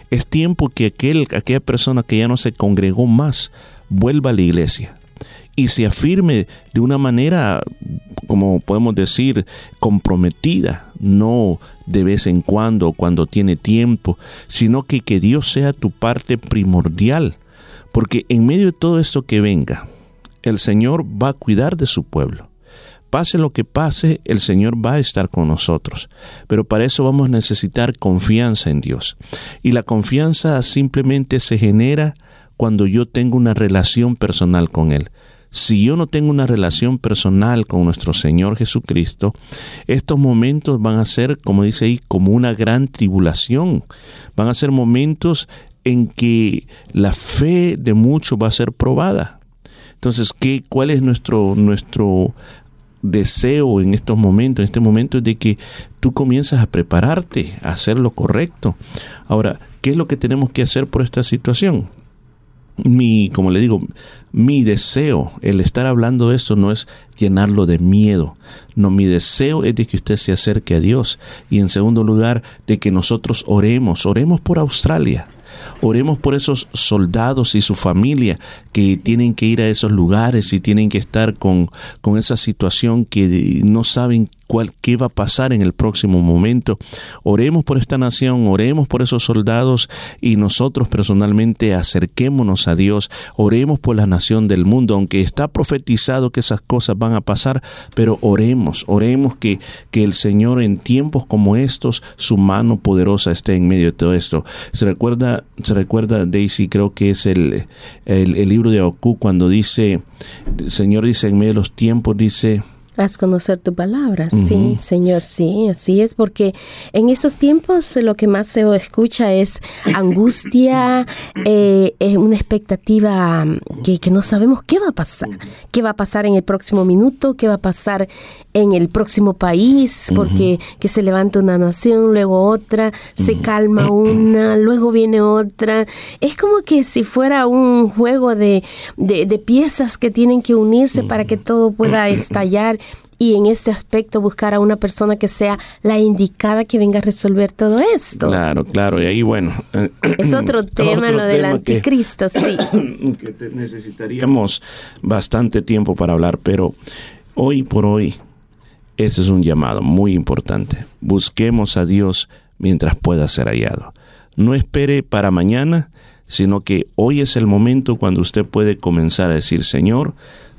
Es tiempo que aquel, aquella persona que ya no se congregó más vuelva a la iglesia y se afirme de una manera, como podemos decir, comprometida, no de vez en cuando, cuando tiene tiempo, sino que que Dios sea tu parte primordial, porque en medio de todo esto que venga, el Señor va a cuidar de su pueblo. Pase lo que pase, el Señor va a estar con nosotros. Pero para eso vamos a necesitar confianza en Dios. Y la confianza simplemente se genera cuando yo tengo una relación personal con Él si yo no tengo una relación personal con nuestro Señor Jesucristo, estos momentos van a ser, como dice ahí, como una gran tribulación. Van a ser momentos en que la fe de muchos va a ser probada. Entonces, ¿qué, ¿cuál es nuestro, nuestro deseo en estos momentos? En este momento es de que tú comienzas a prepararte, a hacer lo correcto. Ahora, ¿qué es lo que tenemos que hacer por esta situación? mi, como le digo, mi deseo, el estar hablando de esto no es llenarlo de miedo. No, mi deseo es de que usted se acerque a Dios. Y en segundo lugar, de que nosotros oremos, oremos por Australia. Oremos por esos soldados y su familia que tienen que ir a esos lugares y tienen que estar con, con esa situación que no saben cuál, qué va a pasar en el próximo momento. Oremos por esta nación, oremos por esos soldados y nosotros personalmente acerquémonos a Dios, oremos por la nación del mundo, aunque está profetizado que esas cosas van a pasar, pero oremos, oremos que, que el Señor en tiempos como estos, su mano poderosa esté en medio de todo esto. Se recuerda, se recuerda Daisy, creo que es el, el, libro de Habacuc cuando dice, el Señor dice en medio de los tiempos, dice, Haz conocer tu palabra, sí, Señor, sí, así es, porque en esos tiempos lo que más se escucha es angustia, eh, es una expectativa que, que, no sabemos qué va a pasar, qué va a pasar en el próximo minuto, qué va a pasar en el próximo país, porque que se levanta una nación, luego otra, se calma una, luego viene otra. Es como que si fuera un juego de, de, de piezas que tienen que unirse para que todo pueda estallar y en este aspecto buscar a una persona que sea la indicada que venga a resolver todo esto. Claro, claro, y ahí bueno. Es otro tema lo del anticristo, sí. Que necesitaríamos bastante tiempo para hablar, pero hoy por hoy ese es un llamado muy importante. Busquemos a Dios mientras pueda ser hallado. No espere para mañana, sino que hoy es el momento cuando usted puede comenzar a decir, Señor,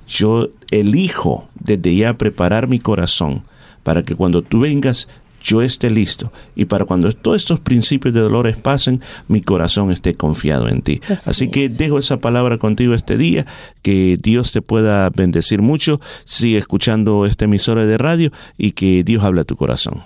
yo elijo desde ya preparar mi corazón para que cuando tú vengas yo esté listo y para cuando todos estos principios de dolores pasen, mi corazón esté confiado en ti. Así, que dejo esa palabra contigo este día, que Dios te pueda bendecir mucho, sigue escuchando esta emisora de radio y que Dios habla a tu corazón.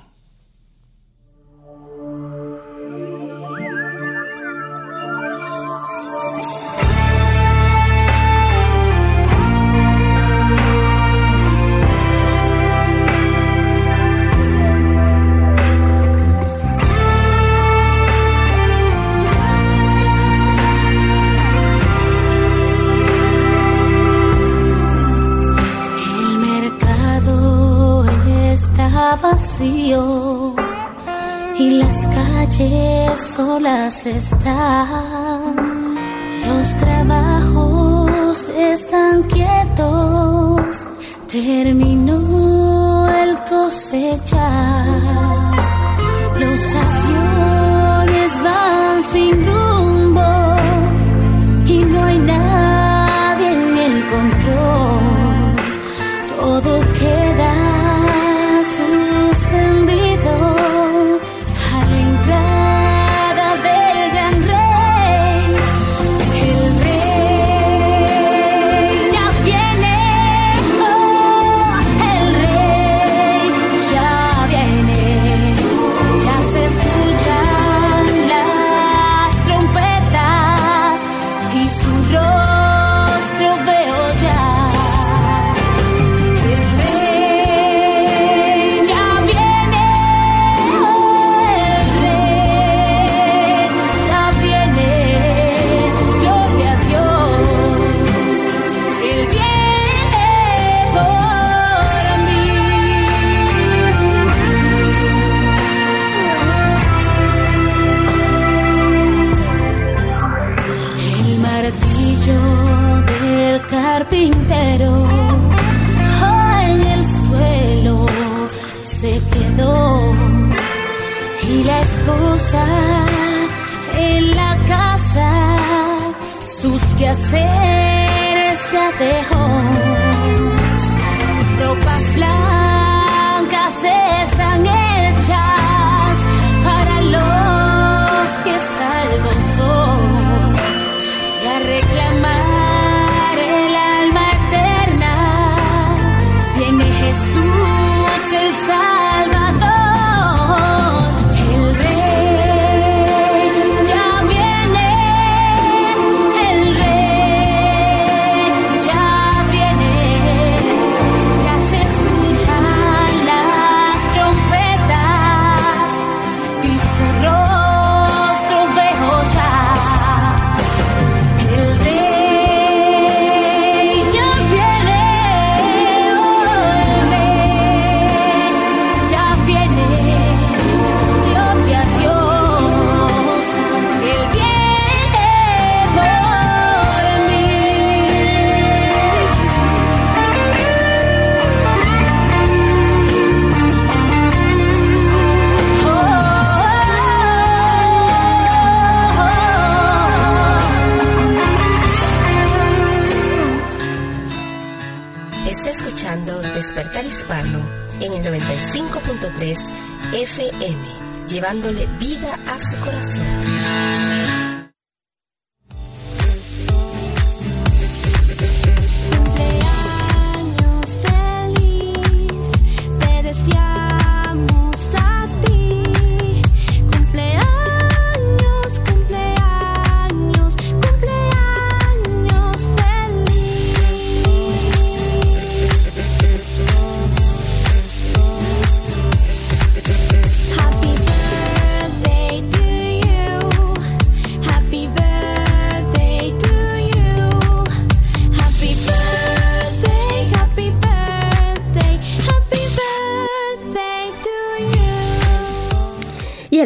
Los trabajos están quietos, terminó el cosechar. Los aviones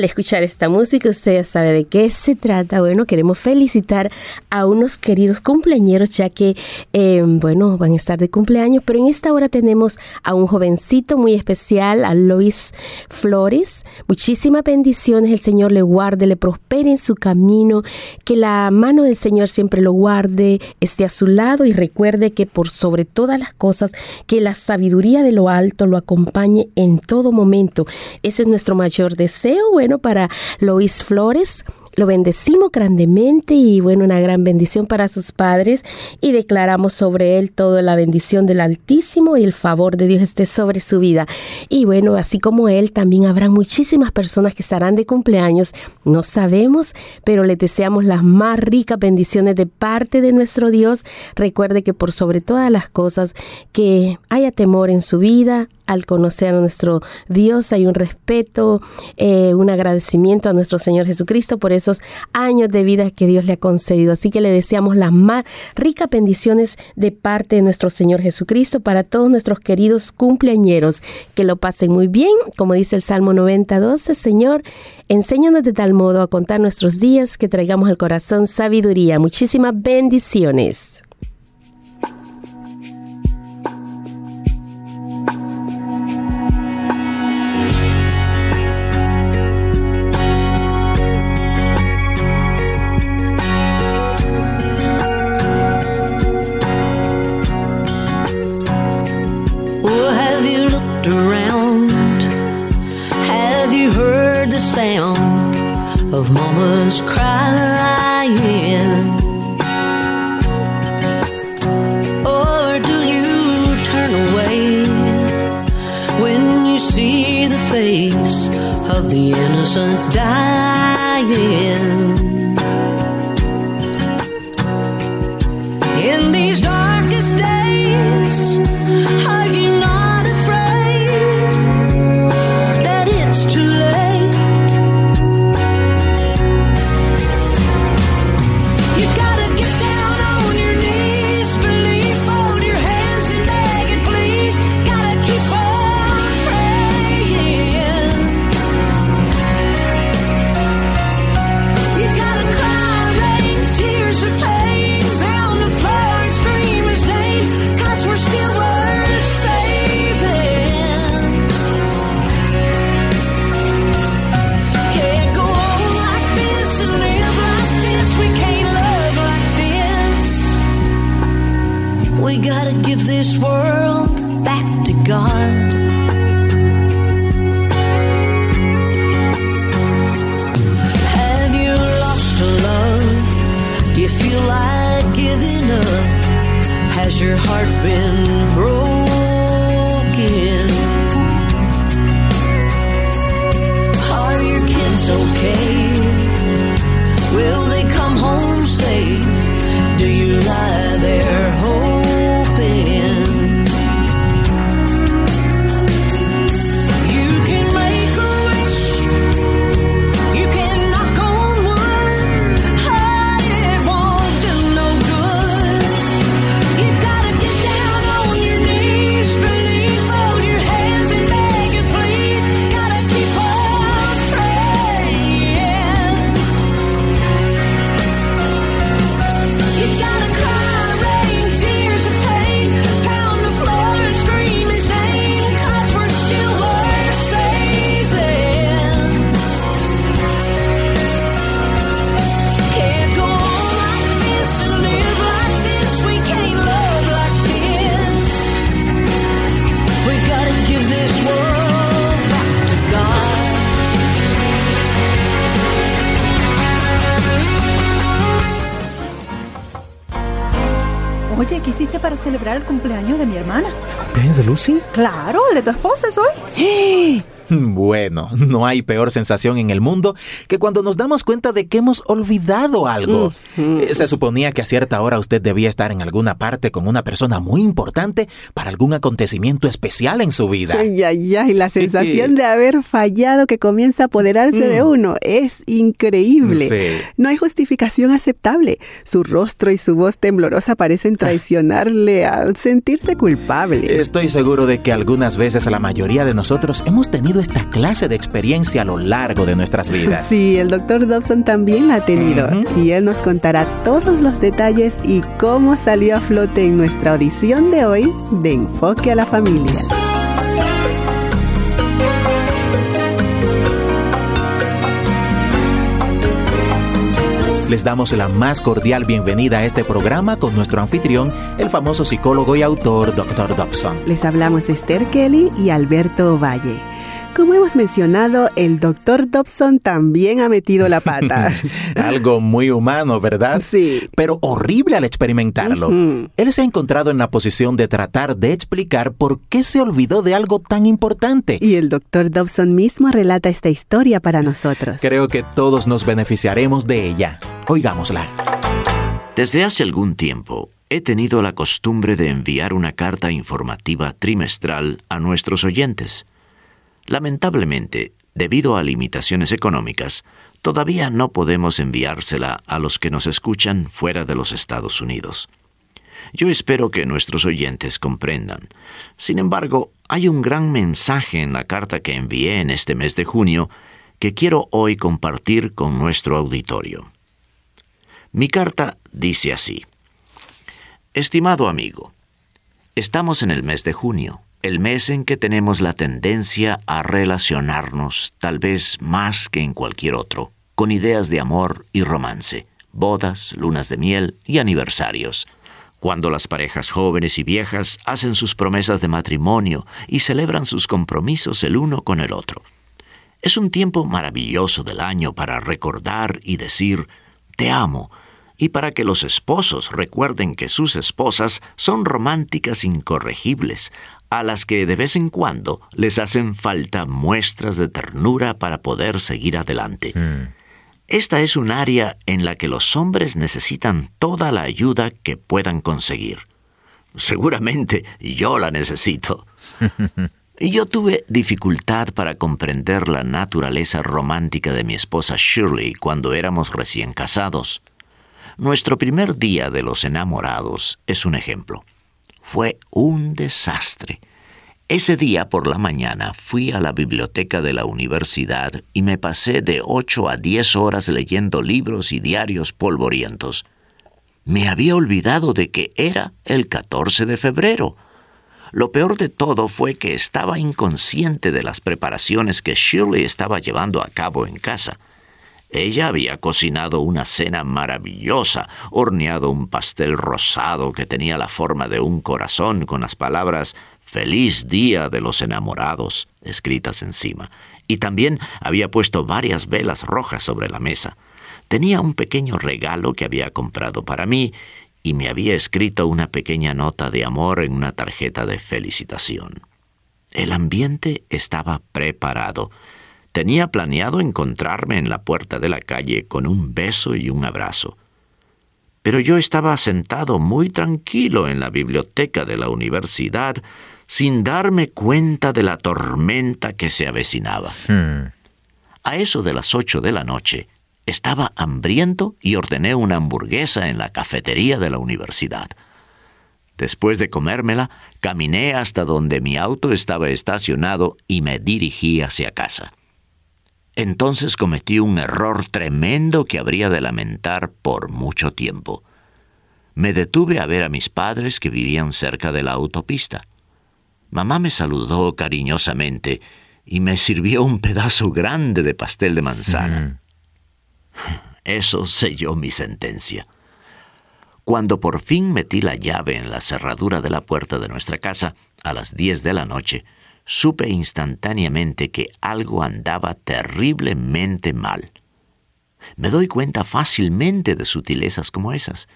escuchar esta música, usted ya sabe de qué se trata. Bueno, queremos felicitar a unos queridos cumpleañeros, ya que, eh, bueno, van a estar de cumpleaños, pero en esta hora tenemos a un jovencito muy especial, a Luis Flores. Muchísimas bendiciones, el Señor le guarde, le prospere en su camino, que la mano del Señor siempre lo guarde, esté a su lado y recuerde que por sobre todas las cosas, que la sabiduría de lo alto lo acompañe en todo momento. Ese es nuestro mayor deseo, bueno, para Luis Flores. Lo bendecimos grandemente y bueno, una gran bendición para sus padres y declaramos sobre él toda la bendición del Altísimo y el favor de Dios esté sobre su vida. Y bueno, así como él, también habrá muchísimas personas que estarán de cumpleaños, no sabemos, pero les deseamos las más ricas bendiciones de parte de nuestro Dios. Recuerde que por sobre todas las cosas, que haya temor en su vida, al conocer a nuestro Dios hay un respeto, eh, un agradecimiento a nuestro Señor Jesucristo por esos años de vida que Dios le ha concedido. Así que le deseamos las más ricas bendiciones de parte de nuestro Señor Jesucristo para todos nuestros queridos cumpleañeros. Que lo pasen muy bien, como dice el Salmo 90, 12, Señor, enséñanos de tal modo a contar nuestros días que traigamos al corazón sabiduría. Muchísimas bendiciones. Sound of mama's crying? Or do you turn away when you see the face of the innocent dying? Claro, el de tu esposa es hoy. Bueno, no hay peor sensación en el mundo que cuando nos damos cuenta de que hemos olvidado algo. Eh, Se suponía que a cierta hora usted debía estar en alguna parte con una persona muy importante para algún acontecimiento especial en su vida. Ay, ay, ay, la sensación de haber fallado que comienza a apoderarse de uno es increíble. Sí. No hay justificación aceptable. Su rostro y su voz temblorosa parecen traicionarle al sentirse culpable. Estoy seguro de que algunas veces la mayoría de nosotros hemos tenido esta clase de experiencia a lo largo de nuestras vidas. Sí, el doctor Dobson también la ha tenido y él nos contará todos los detalles y cómo salió a flote en nuestra audición de hoy de Enfoque a la Familia. Les damos la más cordial bienvenida a este programa con nuestro anfitrión, el famoso psicólogo y autor Dr. Dobson. Les hablamos Esther Kelly y Alberto Valle. Como hemos mencionado, el doctor Dobson también ha metido la pata. Algo muy humano, ¿verdad? Sí. Pero horrible al experimentarlo. Él se ha encontrado en la posición de tratar de explicar por qué se olvidó de algo tan importante. Y el doctor Dobson mismo relata esta historia para nosotros. Creo que todos nos beneficiaremos de ella. Oigámosla. Desde hace algún tiempo he tenido la costumbre de enviar una carta informativa trimestral a nuestros oyentes. Lamentablemente, debido a limitaciones económicas, todavía no podemos enviársela a los que nos escuchan fuera de los Estados Unidos. Yo espero que nuestros oyentes comprendan. Sin embargo, hay un gran mensaje en la carta que envié en este mes de junio que quiero hoy compartir con nuestro auditorio. Mi carta dice así. Estimado amigo, estamos en el mes de junio, el mes en que tenemos la tendencia a relacionarnos, tal vez más que en cualquier otro, con ideas de amor y romance, bodas, lunas de miel y aniversarios, cuando las parejas jóvenes y viejas hacen sus promesas de matrimonio y celebran sus compromisos el uno con el otro. Es un tiempo maravilloso del año para recordar y decir te amo, y para que los esposos recuerden que sus esposas son románticas incorregibles, a las que de vez en cuando les hacen falta muestras de ternura para poder seguir adelante. Esta es un área en la que los hombres necesitan toda la ayuda que puedan conseguir. Seguramente yo la necesito. Yo tuve dificultad para comprender la naturaleza romántica de mi esposa Shirley cuando éramos recién casados. Nuestro primer día de los enamorados es un ejemplo. Fue un desastre. Ese día por la mañana fui a la biblioteca de la universidad y me pasé de ocho a diez horas leyendo libros y diarios polvorientos. Me había olvidado de que era el 14 de febrero. Lo peor de todo fue que estaba inconsciente de las preparaciones que Shirley estaba llevando a cabo en casa. Ella había cocinado una cena maravillosa, horneado un pastel rosado que tenía la forma de un corazón con las palabras Feliz Día de los Enamorados escritas encima, y también había puesto varias velas rojas sobre la mesa. Tenía un pequeño regalo que había comprado para mí y me había escrito una pequeña nota de amor en una tarjeta de felicitación. El ambiente estaba preparado. Tenía planeado encontrarme en la puerta de la calle con un beso y un abrazo. Pero yo estaba sentado muy tranquilo en la biblioteca de la universidad sin darme cuenta de la tormenta que se avecinaba. A eso de las ocho de la noche, estaba hambriento y ordené una hamburguesa en la cafetería de la universidad. Después de comérmela, caminé hasta donde mi auto estaba estacionado y me dirigí hacia casa. Entonces cometí un error tremendo que habría de lamentar por mucho tiempo. Me detuve a ver a mis padres que vivían cerca de la autopista. Mamá me saludó cariñosamente y me sirvió un pedazo grande de pastel de manzana. Eso selló mi sentencia. Cuando por fin metí la llave en la cerradura de la puerta de nuestra casa, a las diez de la noche, supe instantáneamente que algo andaba terriblemente mal. Me doy cuenta fácilmente de sutilezas como esas.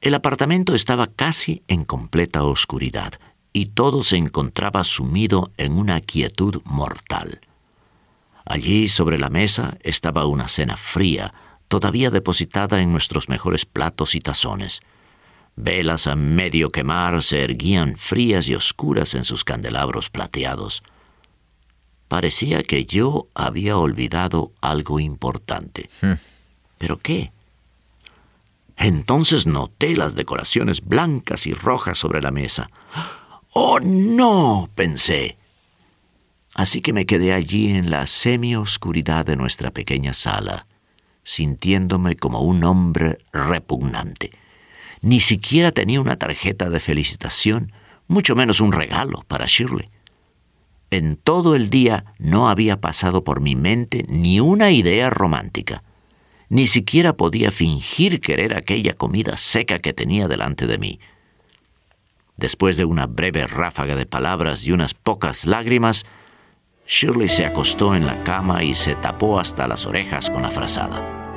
El apartamento estaba casi en completa oscuridad y todo se encontraba sumido en una quietud mortal. Allí sobre la mesa estaba una cena fría, todavía depositada en nuestros mejores platos y tazones. Velas a medio quemar se erguían frías y oscuras en sus candelabros plateados. Parecía que yo había olvidado algo importante. ¿Pero qué? Entonces noté las decoraciones blancas y rojas sobre la mesa. ¡Oh, no! pensé. Así que me quedé allí en la semi-oscuridad de nuestra pequeña sala, sintiéndome como un hombre repugnante. Ni siquiera tenía una tarjeta de felicitación, mucho menos un regalo para Shirley. En todo el día no había pasado por mi mente ni una idea romántica. Ni siquiera podía fingir querer aquella comida seca que tenía delante de mí. Después de una breve ráfaga de palabras y unas pocas lágrimas, Shirley se acostó en la cama y se tapó hasta las orejas con la frazada.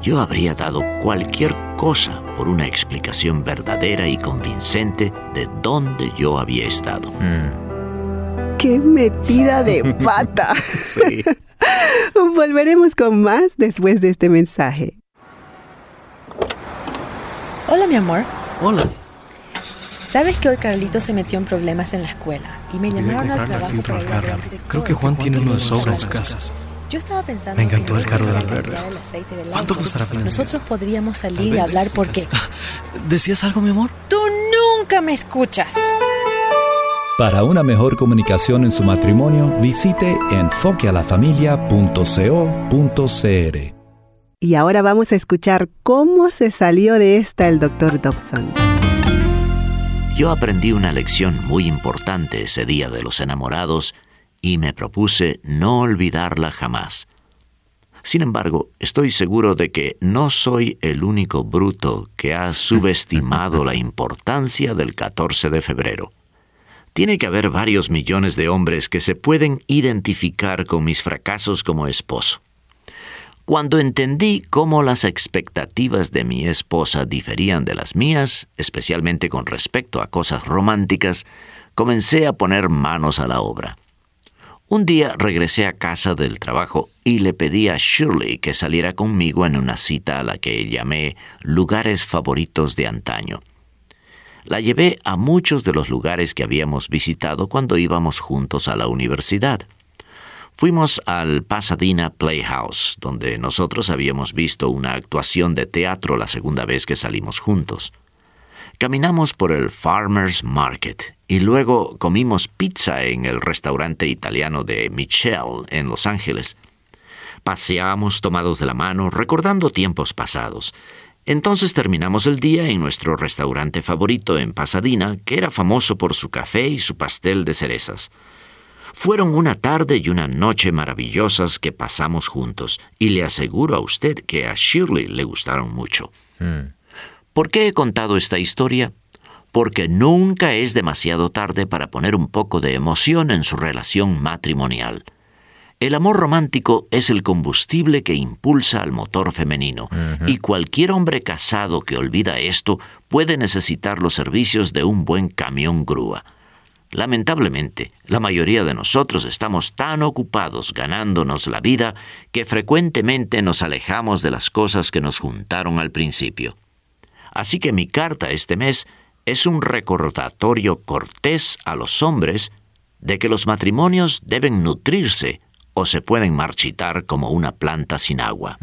Yo habría dado cualquier cosa por una explicación verdadera y convincente de dónde yo había estado. ¡Qué metida de pata! Sí. Volveremos con más después de este mensaje. Hola, mi amor. Hola. ¿Sabes que hoy Carlito se metió en problemas en la escuela y me llamaron al trabajo para? Creo que Juan tiene uno de sobra en su casa. Yo estaba pensando Me encantó que el carro de Alberto. ¿Cuánto costará? Nosotros podríamos salir y hablar porque ¿Decías algo, mi amor? tú nunca me escuchas. Para una mejor comunicación en su matrimonio, visite enfoquealafamilia.co.cr. Y ahora vamos a escuchar cómo se salió de esta el doctor Dobson. Yo aprendí una lección muy importante ese día de los enamorados y me propuse no olvidarla jamás. Sin embargo, estoy seguro de que no soy el único bruto que ha subestimado la importancia del 14 de febrero. Tiene que haber varios millones de hombres que se pueden identificar con mis fracasos como esposo. Cuando entendí cómo las expectativas de mi esposa diferían de las mías, especialmente con respecto a cosas románticas, comencé a poner manos a la obra. Un día regresé a casa del trabajo y le pedí a Shirley que saliera conmigo en una cita a la que llamé lugares favoritos de antaño. La llevé a muchos de los lugares que habíamos visitado cuando íbamos juntos a la universidad. Fuimos al Pasadena Playhouse, donde nosotros habíamos visto una actuación de teatro la segunda vez que salimos juntos. Caminamos por el Farmers Market y luego comimos pizza en el restaurante italiano de Michelle en Los Ángeles. Paseamos tomados de la mano recordando tiempos pasados. Entonces terminamos el día en nuestro restaurante favorito en Pasadena, que era famoso por su café y su pastel de cerezas. Fueron una tarde y una noche maravillosas que pasamos juntos, y le aseguro a usted que a Shirley le gustaron mucho. ¿Por qué he contado esta historia? Porque nunca es demasiado tarde para poner un poco de emoción en su relación matrimonial. El amor romántico es el combustible que impulsa al motor femenino, y cualquier hombre casado que olvida esto puede necesitar los servicios de un buen camión grúa. Lamentablemente, la mayoría de nosotros estamos tan ocupados ganándonos la vida que frecuentemente nos alejamos de las cosas que nos juntaron al principio. Así que mi carta este mes es un recordatorio cortés a los hombres de que los matrimonios deben nutrirse o se pueden marchitar como una planta sin agua.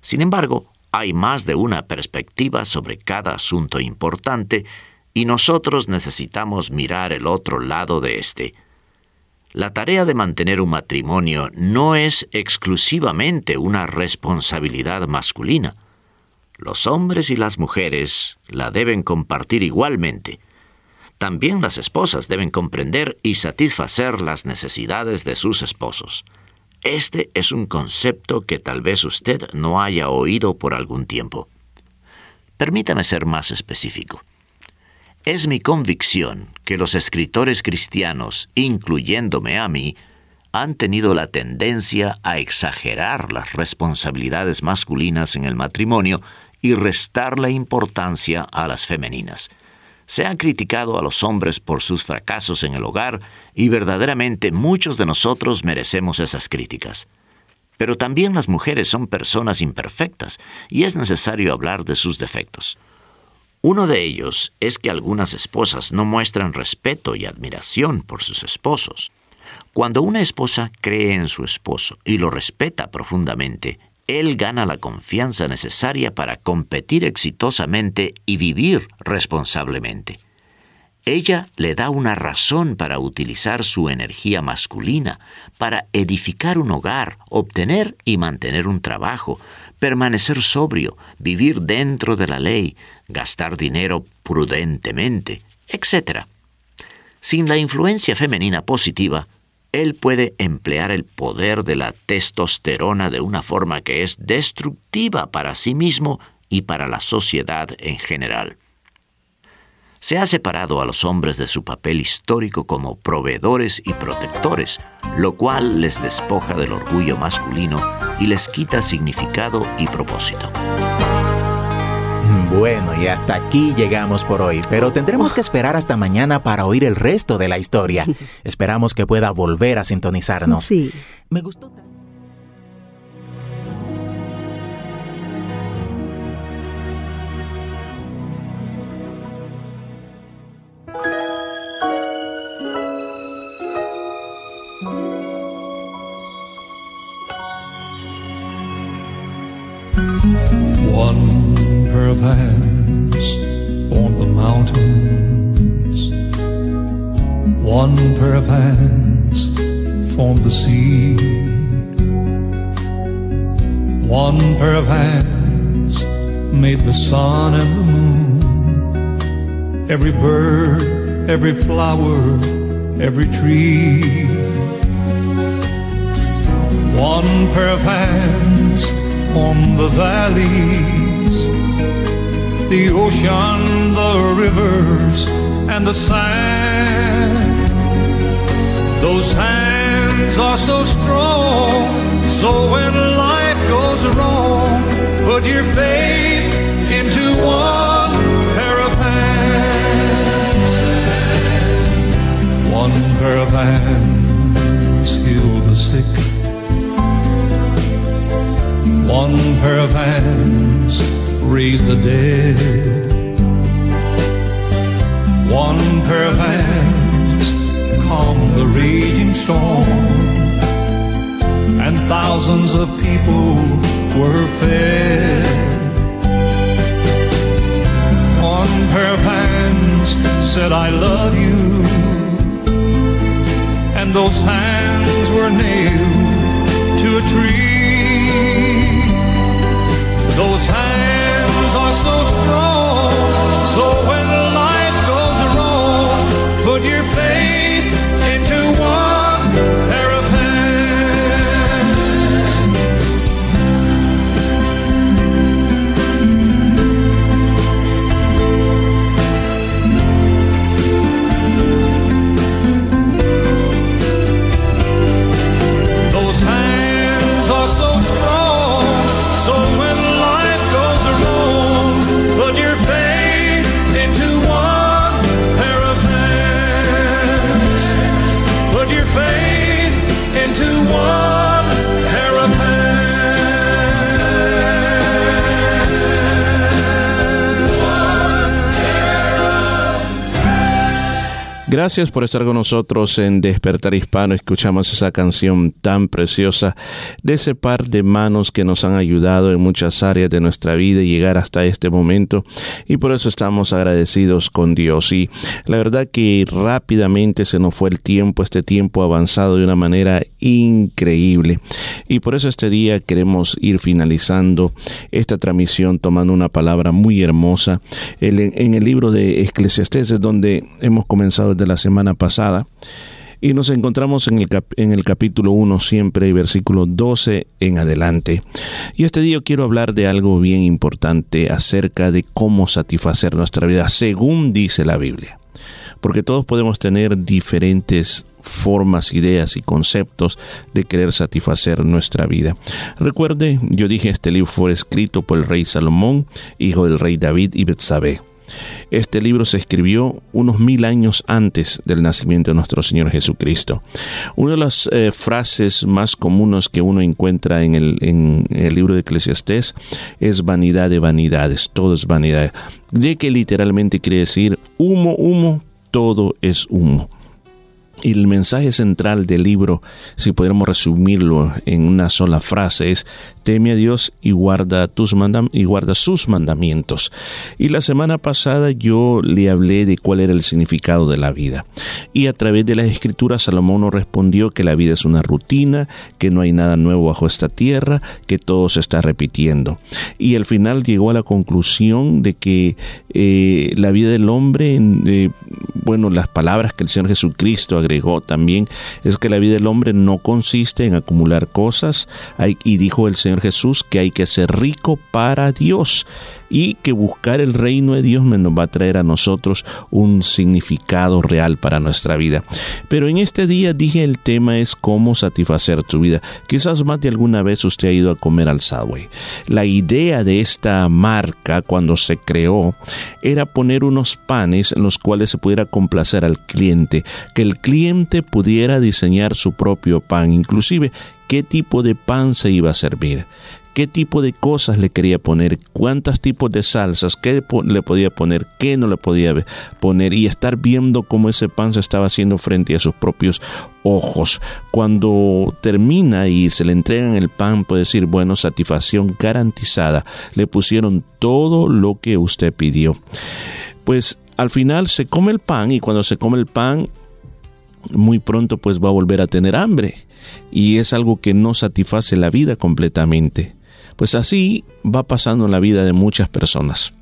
Sin embargo, hay más de una perspectiva sobre cada asunto importante y nosotros necesitamos mirar el otro lado de este. La tarea de mantener un matrimonio no es exclusivamente una responsabilidad masculina. Los hombres y las mujeres la deben compartir igualmente. También las esposas deben comprender y satisfacer las necesidades de sus esposos. Este es un concepto que tal vez usted no haya oído por algún tiempo. Permítame ser más específico. Es mi convicción que los escritores cristianos, incluyéndome a mí, han tenido la tendencia a exagerar las responsabilidades masculinas en el matrimonio y restar la importancia a las femeninas. Se han criticado a los hombres por sus fracasos en el hogar y verdaderamente muchos de nosotros merecemos esas críticas. Pero también las mujeres son personas imperfectas y es necesario hablar de sus defectos. Uno de ellos es que algunas esposas no muestran respeto y admiración por sus esposos. Cuando una esposa cree en su esposo y lo respeta profundamente, él gana la confianza necesaria para competir exitosamente y vivir responsablemente. Ella le da una razón para utilizar su energía masculina, para edificar un hogar, obtener y mantener un trabajo, permanecer sobrio, vivir dentro de la ley, gastar dinero prudentemente, etc. Sin la influencia femenina positiva, él puede emplear el poder de la testosterona de una forma que es destructiva para sí mismo y para la sociedad en general. Se ha separado a los hombres de su papel histórico como proveedores y protectores, lo cual les despoja del orgullo masculino y les quita significado y propósito. Bueno, y hasta aquí llegamos por hoy, pero tendremos que esperar hasta mañana para oír el resto de la historia. Esperamos que pueda volver a sintonizarnos. Sí. Me gustó. One hands formed the mountains. One pair of hands formed the sea. One pair of hands made the sun and the moon. Every bird, every flower, every tree. One pair of hands on the valleys, the ocean, the rivers, and the sand. Those hands are so strong, so when life goes wrong, put your faith into one pair of hands. One pair of hands heal the sick. One pair of hands raise the dead. One pair of hands calm the raging storm. And thousands of people were fed. One pair of hands said, I love you. And those hands were nailed to a tree. Those hands so when Gracias por estar con nosotros en Despertar Hispano. Escuchamos esa canción tan preciosa de ese par de manos que nos han ayudado en muchas áreas de nuestra vida y llegar hasta este momento. Y por eso estamos agradecidos con Dios. Y la verdad que rápidamente se nos fue el tiempo, este tiempo avanzado de una manera increíble. Y por eso este día queremos ir finalizando esta transmisión tomando una palabra muy hermosa en el libro de Eclesiastés, es donde hemos comenzado desde la semana pasada. Y nos encontramos en el, cap- en el capítulo 1 siempre, versículo 12 en adelante. Y este día quiero hablar de algo bien importante acerca de cómo satisfacer nuestra vida, según dice la Biblia. Porque todos podemos tener diferentes formas, ideas y conceptos de querer satisfacer nuestra vida. Recuerde, yo dije este libro fue escrito por el rey Salomón, hijo del rey David y Betsabé. Este libro se escribió unos mil años antes del nacimiento de nuestro Señor Jesucristo. Una de las eh, frases más comunes que uno encuentra en el, en el libro de Eclesiastés es vanidad de vanidades, todo es vanidad. De que literalmente quiere decir humo, humo, todo es humo. Y el mensaje central del libro, si pudiéramos resumirlo en una sola frase, es teme a Dios y guarda tus mandam y guarda sus mandamientos. Y la semana pasada yo le hablé de cuál era el significado de la vida. Y a través de las escrituras Salomón nos respondió que la vida es una rutina, que no hay nada nuevo bajo esta tierra, que todo se está repitiendo. Y al final llegó a la conclusión de que eh, la vida del hombre, eh, bueno, las palabras que el Señor Jesucristo agregó también, es que la vida del hombre no consiste en acumular cosas, y dijo el Señor Jesús que hay que ser rico para Dios y que buscar el reino de Dios nos va a traer a nosotros un significado real para nuestra vida. Pero en este día dije el tema es cómo satisfacer tu vida. Quizás más de alguna vez usted ha ido a comer al Subway. La idea de esta marca cuando se creó era poner unos panes en los cuales se pudiera complacer al cliente, que el cliente pudiera diseñar su propio pan, inclusive qué tipo de pan se iba a servir, qué tipo de cosas le quería poner, cuántos tipos de salsas, qué le podía poner, qué no le podía poner y estar viendo cómo ese pan se estaba haciendo frente a sus propios ojos. Cuando termina y se le entregan el pan, puede decir, bueno, satisfacción garantizada. Le pusieron todo lo que usted pidió. Pues al final se come el pan y cuando se come el pan muy pronto pues va a volver a tener hambre y es algo que no satisface la vida completamente. Pues así va pasando la vida de muchas personas.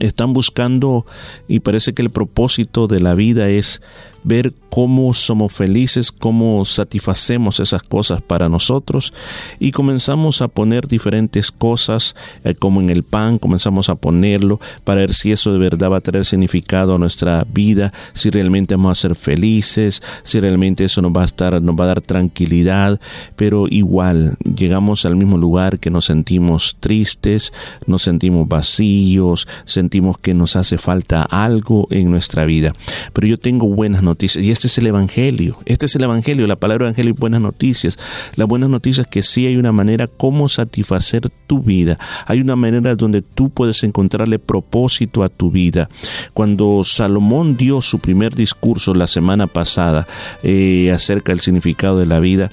Están buscando y parece que el propósito de la vida es ver cómo somos felices, cómo satisfacemos esas cosas para nosotros y comenzamos a poner diferentes cosas eh, como en el pan, comenzamos a ponerlo para ver si eso de verdad va a traer significado a nuestra vida, si realmente vamos a ser felices, si realmente eso nos va a estar, nos va a dar tranquilidad, pero igual llegamos al mismo lugar que nos sentimos tristes, nos sentimos vacíos, sentimos que nos hace falta algo en nuestra vida. Pero yo tengo buenas noticias y este es el evangelio. Este es el evangelio, la palabra evangelio y buenas noticias. Las buenas noticias es que sí hay una manera cómo satisfacer tu vida. Hay una manera donde tú puedes encontrarle propósito a tu vida. Cuando Salomón dio su primer discurso la semana pasada eh, acerca del significado de la vida,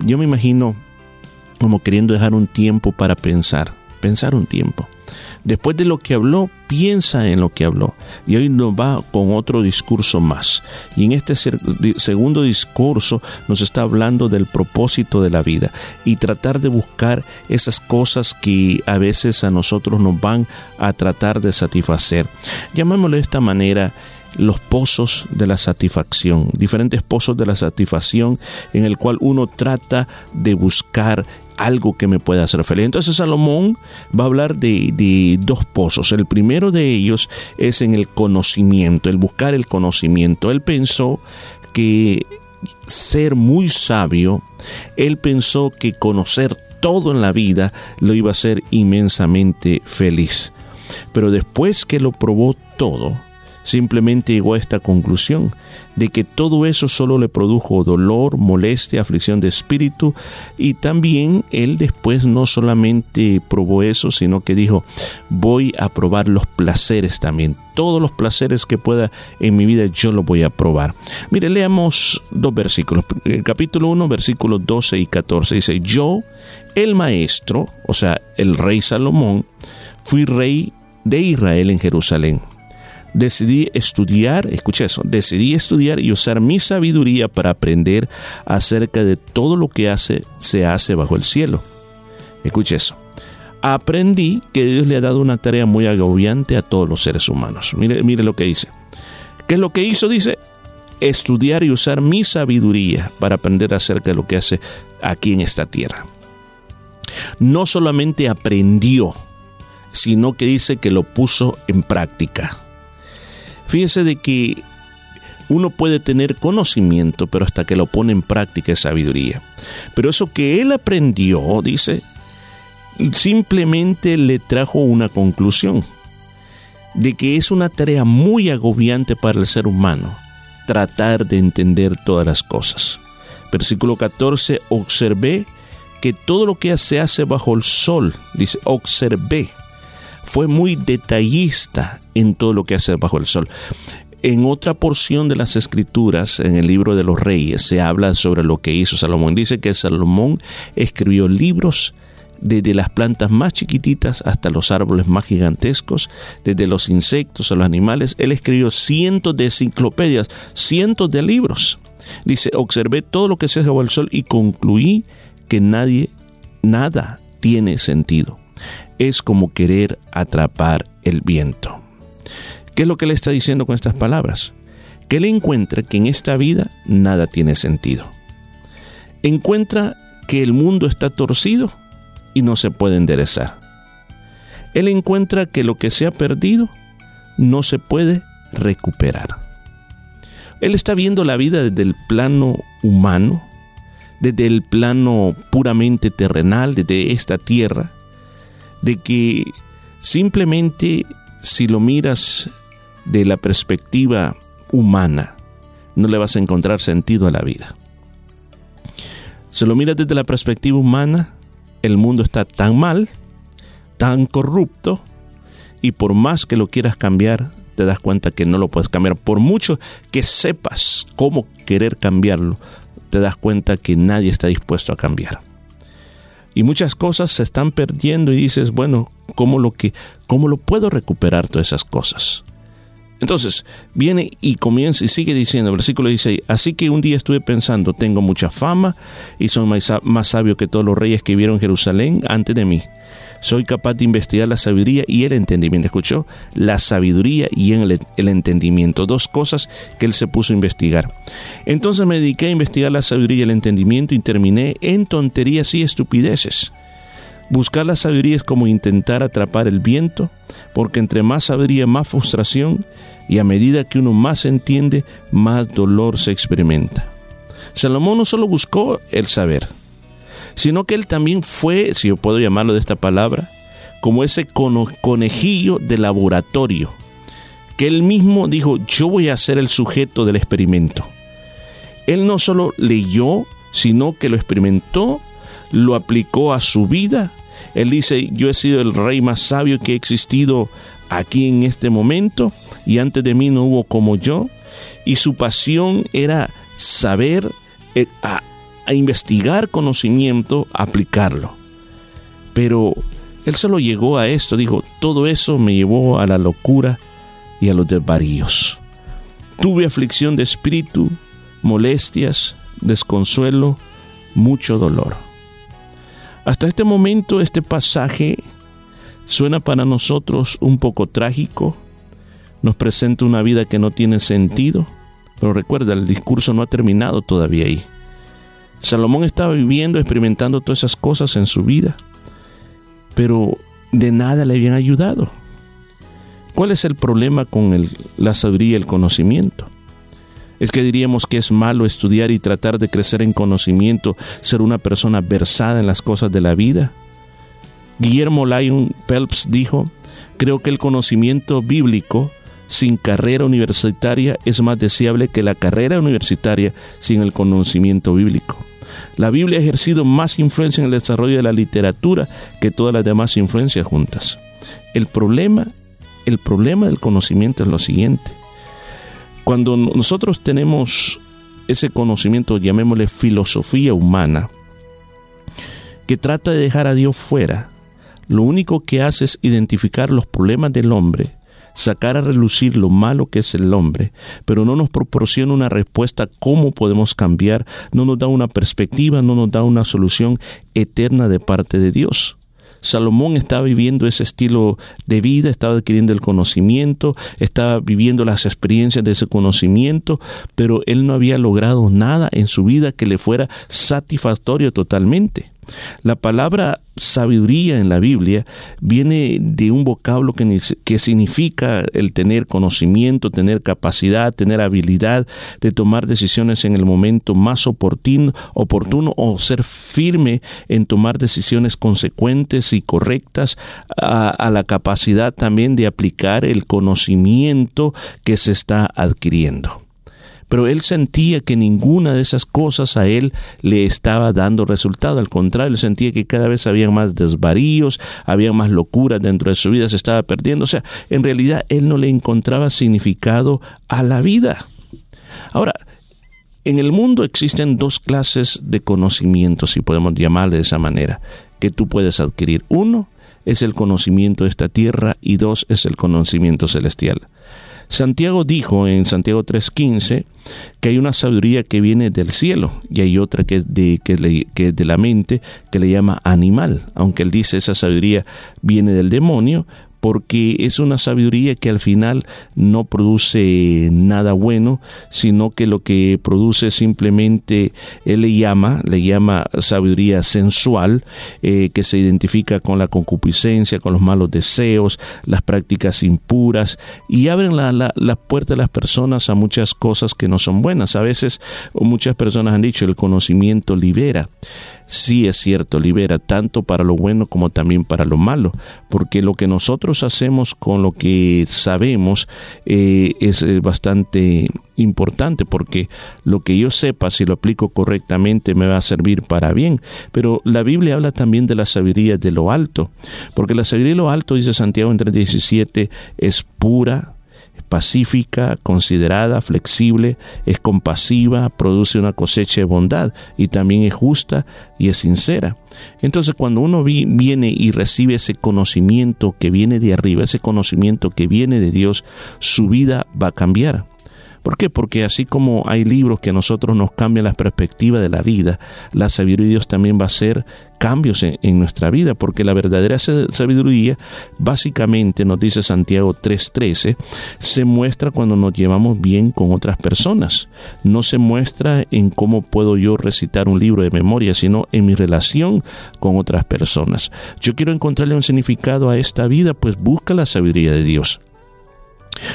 yo me imagino como queriendo dejar un tiempo para pensar, pensar un tiempo. Después de lo que habló, piensa en lo que habló. Y hoy nos va con otro discurso más. Y en este segundo discurso nos está hablando del propósito de la vida y tratar de buscar esas cosas que a veces a nosotros nos van a tratar de satisfacer. Llamémoslo de esta manera los pozos de la satisfacción, diferentes pozos de la satisfacción en el cual uno trata de buscar algo que me pueda hacer feliz. Entonces Salomón va a hablar de, de dos pozos. El primero de ellos es en el conocimiento, el buscar el conocimiento. Él pensó que ser muy sabio, él pensó que conocer todo en la vida lo iba a hacer inmensamente feliz. Pero después que lo probó todo, simplemente llegó a esta conclusión de que todo eso solo le produjo dolor, molestia, aflicción de espíritu y también él después no solamente probó eso, sino que dijo, voy a probar los placeres también. Todos los placeres que pueda en mi vida yo los voy a probar. Mire, leamos dos versículos. El capítulo 1, versículos 12 y 14 dice, yo, el maestro, o sea, el rey Salomón, fui rey de Israel en Jerusalén decidí estudiar, escucha eso, decidí estudiar y usar mi sabiduría para aprender acerca de todo lo que hace, se hace bajo el cielo. Escucha eso. Aprendí que Dios le ha dado una tarea muy agobiante a todos los seres humanos. Mire, mire lo que dice. ¿Qué es lo que hizo? Dice, estudiar y usar mi sabiduría para aprender acerca de lo que hace aquí en esta tierra. No solamente aprendió, sino que dice que lo puso en práctica. Fíjese de que uno puede tener conocimiento, pero hasta que lo pone en práctica es sabiduría. Pero eso que él aprendió, dice, simplemente le trajo una conclusión de que es una tarea muy agobiante para el ser humano tratar de entender todas las cosas. Versículo 14, observé que todo lo que se hace bajo el sol, dice, observé, fue muy detallista en todo lo que hace bajo el sol. En otra porción de las escrituras, en el libro de los reyes, se habla sobre lo que hizo Salomón. Dice que Salomón escribió libros desde las plantas más chiquititas hasta los árboles más gigantescos, desde los insectos a los animales. Él escribió cientos de enciclopedias, cientos de libros. Dice, observé todo lo que se hace bajo el sol y concluí que nadie, nada tiene sentido es como querer atrapar el viento. ¿Qué es lo que le está diciendo con estas palabras? Que él encuentra que en esta vida nada tiene sentido. Encuentra que el mundo está torcido y no se puede enderezar. Él encuentra que lo que se ha perdido no se puede recuperar. Él está viendo la vida desde el plano humano, desde el plano puramente terrenal, desde esta tierra, de que simplemente si lo miras de la perspectiva humana, no le vas a encontrar sentido a la vida. Si lo miras desde la perspectiva humana, el mundo está tan mal, tan corrupto, y por más que lo quieras cambiar, te das cuenta que no lo puedes cambiar. Por mucho que sepas cómo querer cambiarlo, te das cuenta que nadie está dispuesto a cambiar y muchas cosas se están perdiendo y dices, bueno, ¿cómo lo, que, cómo lo puedo recuperar todas esas cosas? Entonces, viene y comienza y sigue diciendo, versículo 16, así que un día estuve pensando, tengo mucha fama y soy más, sabio que todos los reyes que vieron Jerusalén antes de mí. Soy capaz de investigar la sabiduría y el entendimiento. ¿Escuchó? La sabiduría y el, el entendimiento. Dos cosas que él se puso a investigar. Entonces me dediqué a investigar la sabiduría y el entendimiento y terminé en tonterías y estupideces. Buscar la sabiduría es como intentar atrapar el viento, porque entre más sabiduría, más frustración, y a medida que uno más entiende, más dolor se experimenta. Salomón no solo buscó el saber, sino que él también fue, si yo puedo llamarlo de esta palabra, como ese conejillo de laboratorio, que él mismo dijo, yo voy a ser el sujeto del experimento. Él no solo leyó, sino que lo experimentó, lo aplicó a su vida. Él dice, yo he sido el rey más sabio que ha existido aquí en este momento y antes de mí no hubo como yo. Y su pasión era saber, eh, a, a investigar conocimiento, aplicarlo. Pero él solo llegó a esto, dijo, todo eso me llevó a la locura y a los desvaríos. Tuve aflicción de espíritu, molestias, desconsuelo, mucho dolor. Hasta este momento este pasaje suena para nosotros un poco trágico, nos presenta una vida que no tiene sentido, pero recuerda, el discurso no ha terminado todavía ahí. Salomón estaba viviendo, experimentando todas esas cosas en su vida, pero de nada le habían ayudado. ¿Cuál es el problema con el, la sabiduría y el conocimiento? Es que diríamos que es malo estudiar y tratar de crecer en conocimiento, ser una persona versada en las cosas de la vida. Guillermo Lyon Phelps dijo, creo que el conocimiento bíblico sin carrera universitaria es más deseable que la carrera universitaria sin el conocimiento bíblico. La Biblia ha ejercido más influencia en el desarrollo de la literatura que todas las demás influencias juntas. El problema, el problema del conocimiento es lo siguiente. Cuando nosotros tenemos ese conocimiento, llamémosle filosofía humana, que trata de dejar a Dios fuera, lo único que hace es identificar los problemas del hombre, sacar a relucir lo malo que es el hombre, pero no nos proporciona una respuesta cómo podemos cambiar, no nos da una perspectiva, no nos da una solución eterna de parte de Dios. Salomón estaba viviendo ese estilo de vida, estaba adquiriendo el conocimiento, estaba viviendo las experiencias de ese conocimiento, pero él no había logrado nada en su vida que le fuera satisfactorio totalmente. La palabra sabiduría en la Biblia viene de un vocablo que, que, significa el tener conocimiento, tener capacidad, tener habilidad de tomar decisiones en el momento más oportuno, oportuno o ser firme en tomar decisiones consecuentes y correctas a, a la capacidad también de aplicar el conocimiento que se está adquiriendo pero él sentía que ninguna de esas cosas a él le estaba dando resultado. Al contrario, sentía que cada vez había más desvaríos, había más locuras dentro de su vida, se estaba perdiendo. O sea, en realidad él no le encontraba significado a la vida. Ahora, en el mundo existen dos clases de conocimientos, si podemos llamarle de esa manera, que tú puedes adquirir. Uno es el conocimiento de esta tierra y dos es el conocimiento celestial. Santiago dijo en Santiago 3:15 que hay una sabiduría que viene del cielo y hay otra que es, de, de la mente que le llama animal, aunque él dice esa sabiduría viene del demonio, porque es una sabiduría que al final no produce nada bueno, sino que lo que produce simplemente, él le llama, le llama sabiduría sensual, eh, que se identifica con la concupiscencia, con los malos deseos, las prácticas impuras, y abren la, la, la puerta de las personas a muchas cosas que no son buenas. A veces muchas personas han dicho el conocimiento libera sí es cierto, libera tanto para lo bueno como también para lo malo, porque lo que nosotros hacemos con lo que sabemos eh, es eh, bastante importante, porque lo que yo sepa, si lo aplico correctamente, me va a servir para bien. Pero la Biblia habla también de la sabiduría de lo alto, porque la sabiduría de lo alto, dice Santiago en 3.17, es pura, pacífica, considerada, flexible, es compasiva, produce una cosecha de bondad y también es justa y es sincera. Entonces cuando uno vi, viene y recibe ese conocimiento que viene de arriba, ese conocimiento que viene de Dios, su vida va a cambiar. ¿Por qué? Porque así como hay libros que a nosotros nos cambian la perspectiva de la vida, la sabiduría de Dios también va a hacer cambios en, en nuestra vida, porque la verdadera sabiduría, básicamente nos dice Santiago 3:13, se muestra cuando nos llevamos bien con otras personas. No se muestra en cómo puedo yo recitar un libro de memoria, sino en mi relación con otras personas. Yo quiero encontrarle un significado a esta vida, pues busca la sabiduría de Dios.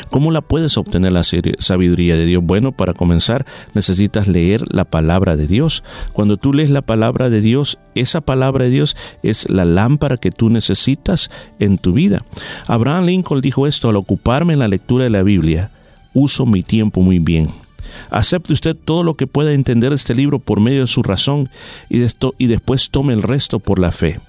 ¿Cómo la puedes obtener la sabiduría de Dios? Bueno, para comenzar necesitas leer la palabra de Dios. Cuando tú lees la palabra de Dios, esa palabra de Dios es la lámpara que tú necesitas en tu vida. Abraham Lincoln dijo esto, al ocuparme en la lectura de la Biblia, uso mi tiempo muy bien. Acepte usted todo lo que pueda entender este libro por medio de su razón y, esto, y después tome el resto por la fe.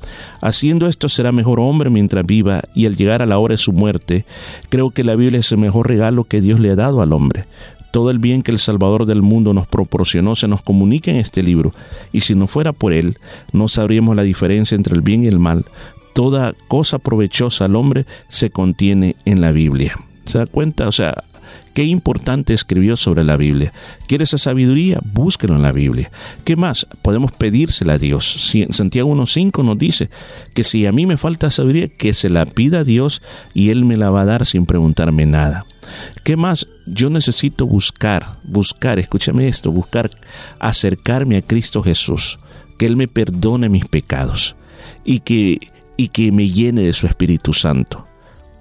Haciendo esto será mejor hombre mientras viva y al llegar a la hora de su muerte, creo que la Biblia es el mejor regalo que Dios le ha dado al hombre. Todo el bien que el Salvador del mundo nos proporcionó se nos comunica en este libro, y si no fuera por él, no sabríamos la diferencia entre el bien y el mal. Toda cosa provechosa al hombre se contiene en la Biblia. ¿Se da cuenta? O sea, Qué importante escribió sobre la Biblia. ¿Quieres esa sabiduría? Búsquelo en la Biblia. ¿Qué más? Podemos pedírsela a Dios. Santiago 1.5 nos dice que si a mí me falta sabiduría, que se la pida a Dios y Él me la va a dar sin preguntarme nada. ¿Qué más? Yo necesito buscar, buscar, escúchame esto, buscar acercarme a Cristo Jesús, que Él me perdone mis pecados y que, y que me llene de su Espíritu Santo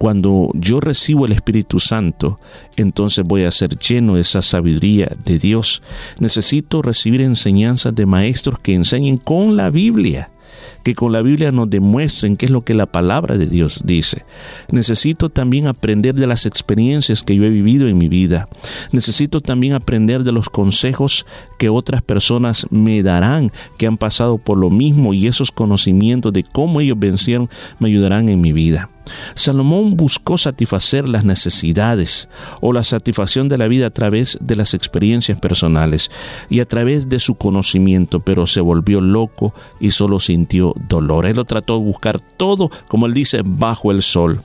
cuando yo recibo el Espíritu Santo, entonces voy a ser lleno de esa sabiduría de Dios. Necesito recibir enseñanzas de maestros que enseñen con la Biblia. Que con la Biblia nos demuestren qué es lo que la palabra de Dios dice. Necesito también aprender de las experiencias que yo he vivido en mi vida. Necesito también aprender de los consejos que otras personas me darán, que han pasado por lo mismo y esos conocimientos de cómo ellos vencieron me ayudarán en mi vida. Salomón buscó satisfacer las necesidades o la satisfacción de la vida a través de las experiencias personales y a través de su conocimiento, pero se volvió loco y solo sintió dolor. Él lo trató de buscar todo, como él dice, bajo el sol.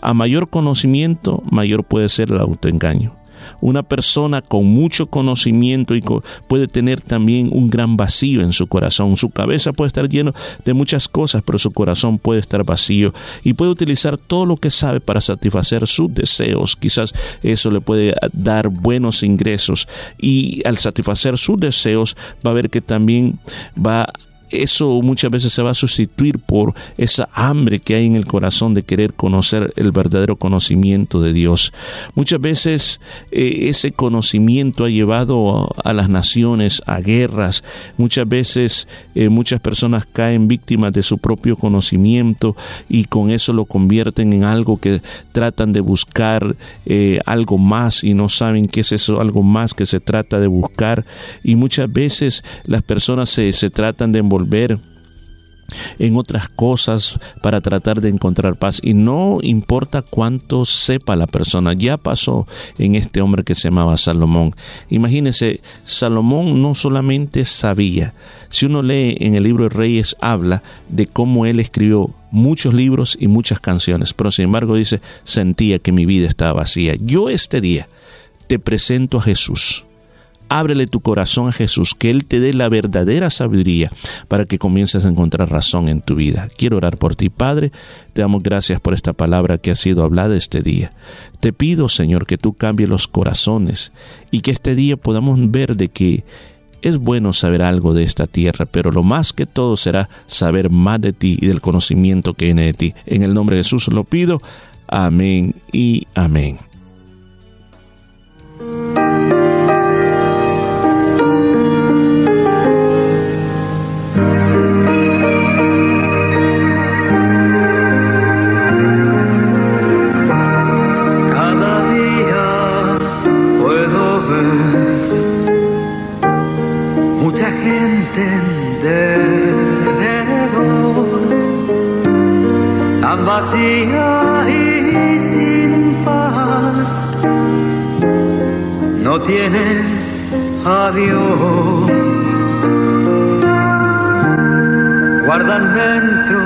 A mayor conocimiento, mayor puede ser el autoengaño. Una persona con mucho conocimiento y puede tener también un gran vacío en su corazón. Su cabeza puede estar lleno de muchas cosas, pero su corazón puede estar vacío y puede utilizar todo lo que sabe para satisfacer sus deseos. Quizás eso le puede dar buenos ingresos y al satisfacer sus deseos va a ver que también va eso muchas veces se va a sustituir por esa hambre que hay en el corazón de querer conocer el verdadero conocimiento de Dios. Muchas veces eh, ese conocimiento ha llevado a las naciones a guerras. Muchas veces eh, muchas personas caen víctimas de su propio conocimiento y con eso lo convierten en algo que tratan de buscar eh, algo más y no saben qué es eso algo más que se trata de buscar y muchas veces las personas se, se tratan de envolver en otras cosas para tratar de encontrar paz. Y no importa cuánto sepa la persona ya pasó en este hombre que se llamaba Salomón. Imagínese Salomón no solamente sabía si uno lee en el libro de Reyes habla de cómo él escribió muchos libros y muchas canciones pero sin embargo dice sentía que mi vida estaba vacía. Yo este día te presento a Jesús Ábrele tu corazón a Jesús, que Él te dé la verdadera sabiduría para que comiences a encontrar razón en tu vida. Quiero orar por ti, Padre. Te damos gracias por esta palabra que ha sido hablada este día. Te pido, Señor, que tú cambies los corazones y que este día podamos ver de que es bueno saber algo de esta tierra, pero lo más que todo será saber más de ti y del conocimiento que viene de ti. En el nombre de Jesús lo pido. Amén y amén. Vacía y sin paz. No tienen a Dios, guardan dentro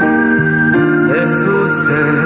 de su ser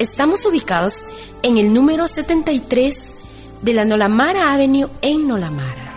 Estamos ubicados en el número 73 de la Nolamara Avenue en Nolamara.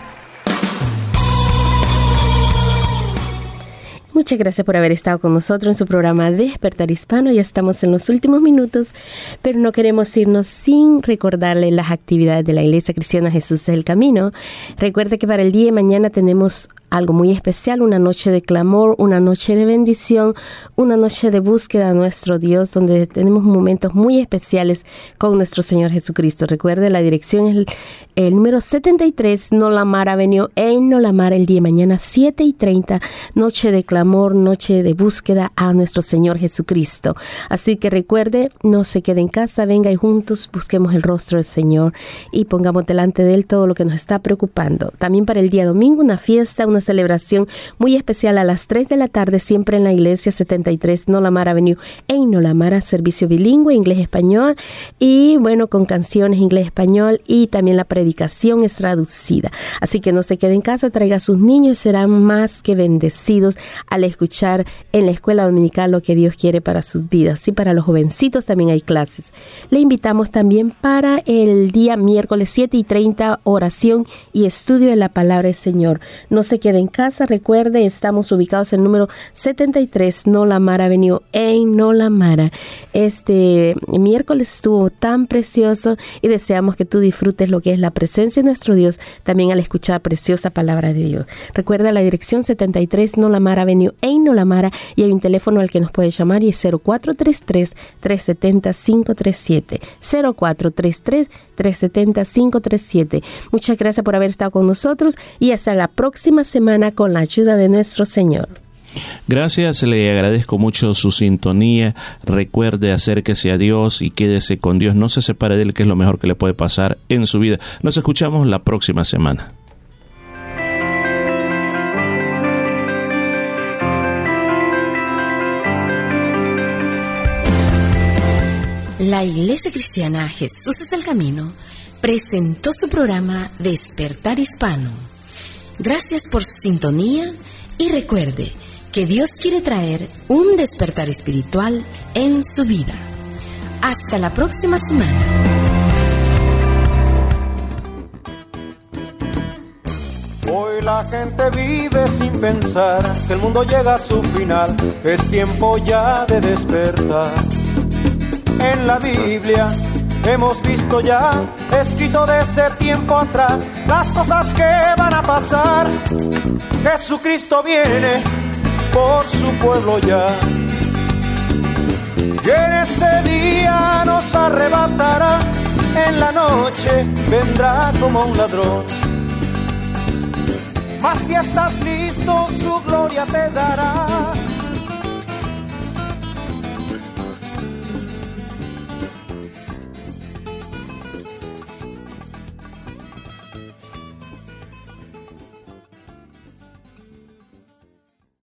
Muchas gracias por haber estado con nosotros en su programa Despertar Hispano. Ya estamos en los últimos minutos, pero no queremos irnos sin recordarle las actividades de la Iglesia Cristiana Jesús es el Camino. Recuerde que para el día de mañana tenemos algo muy especial, una noche de clamor, una noche de bendición, una noche de búsqueda a nuestro Dios, donde tenemos momentos muy especiales con nuestro Señor Jesucristo. Recuerde, la dirección es el, el número 73, Nolamara Avenue en Nolamara, el día de mañana, 7 y 30, noche de clamor, noche de búsqueda a nuestro Señor Jesucristo. Así que recuerde, no se quede en casa, venga y juntos busquemos el rostro del Señor y pongamos delante de Él todo lo que nos está preocupando. También para el día domingo, una fiesta, una celebración muy especial a las 3 de la tarde, siempre en la iglesia 73 Nolamara Avenue en Nolamara, servicio bilingüe, inglés-español y bueno, con canciones inglés-español y también la predicación es traducida. Así que no se quede en casa, traiga a sus niños, serán más que bendecidos al escuchar en la escuela dominical lo que Dios quiere para sus vidas. Y para los jovencitos también hay clases. Le invitamos también para el día miércoles 7 y 30, oración y estudio de la palabra del Señor. No se quede en casa, recuerde, estamos ubicados en el número 73 Nolamara Avenue en Nolamara. Este miércoles estuvo tan precioso y deseamos que tú disfrutes lo que es la presencia de nuestro Dios también al escuchar preciosa palabra de Dios. Recuerda la dirección 73 Nolamara Avenue en Nolamara y hay un teléfono al que nos puede llamar y es 0433 370 537 0433 370 537. Muchas gracias por haber estado con nosotros y hasta la próxima semana con la ayuda de nuestro Señor. Gracias, le agradezco mucho su sintonía. Recuerde acérquese a Dios y quédese con Dios. No se separe de Él, que es lo mejor que le puede pasar en su vida. Nos escuchamos la próxima semana. La Iglesia Cristiana Jesús es el Camino presentó su programa Despertar Hispano. Gracias por su sintonía y recuerde que Dios quiere traer un despertar espiritual en su vida. Hasta la próxima semana. Hoy la gente vive sin pensar que el mundo llega a su final. Es tiempo ya de despertar. En la Biblia hemos visto ya, escrito desde tiempo atrás, las cosas que van a pasar. Jesucristo viene por su pueblo ya. Y en ese día nos arrebatará, en la noche vendrá como un ladrón. Mas si estás listo, su gloria te dará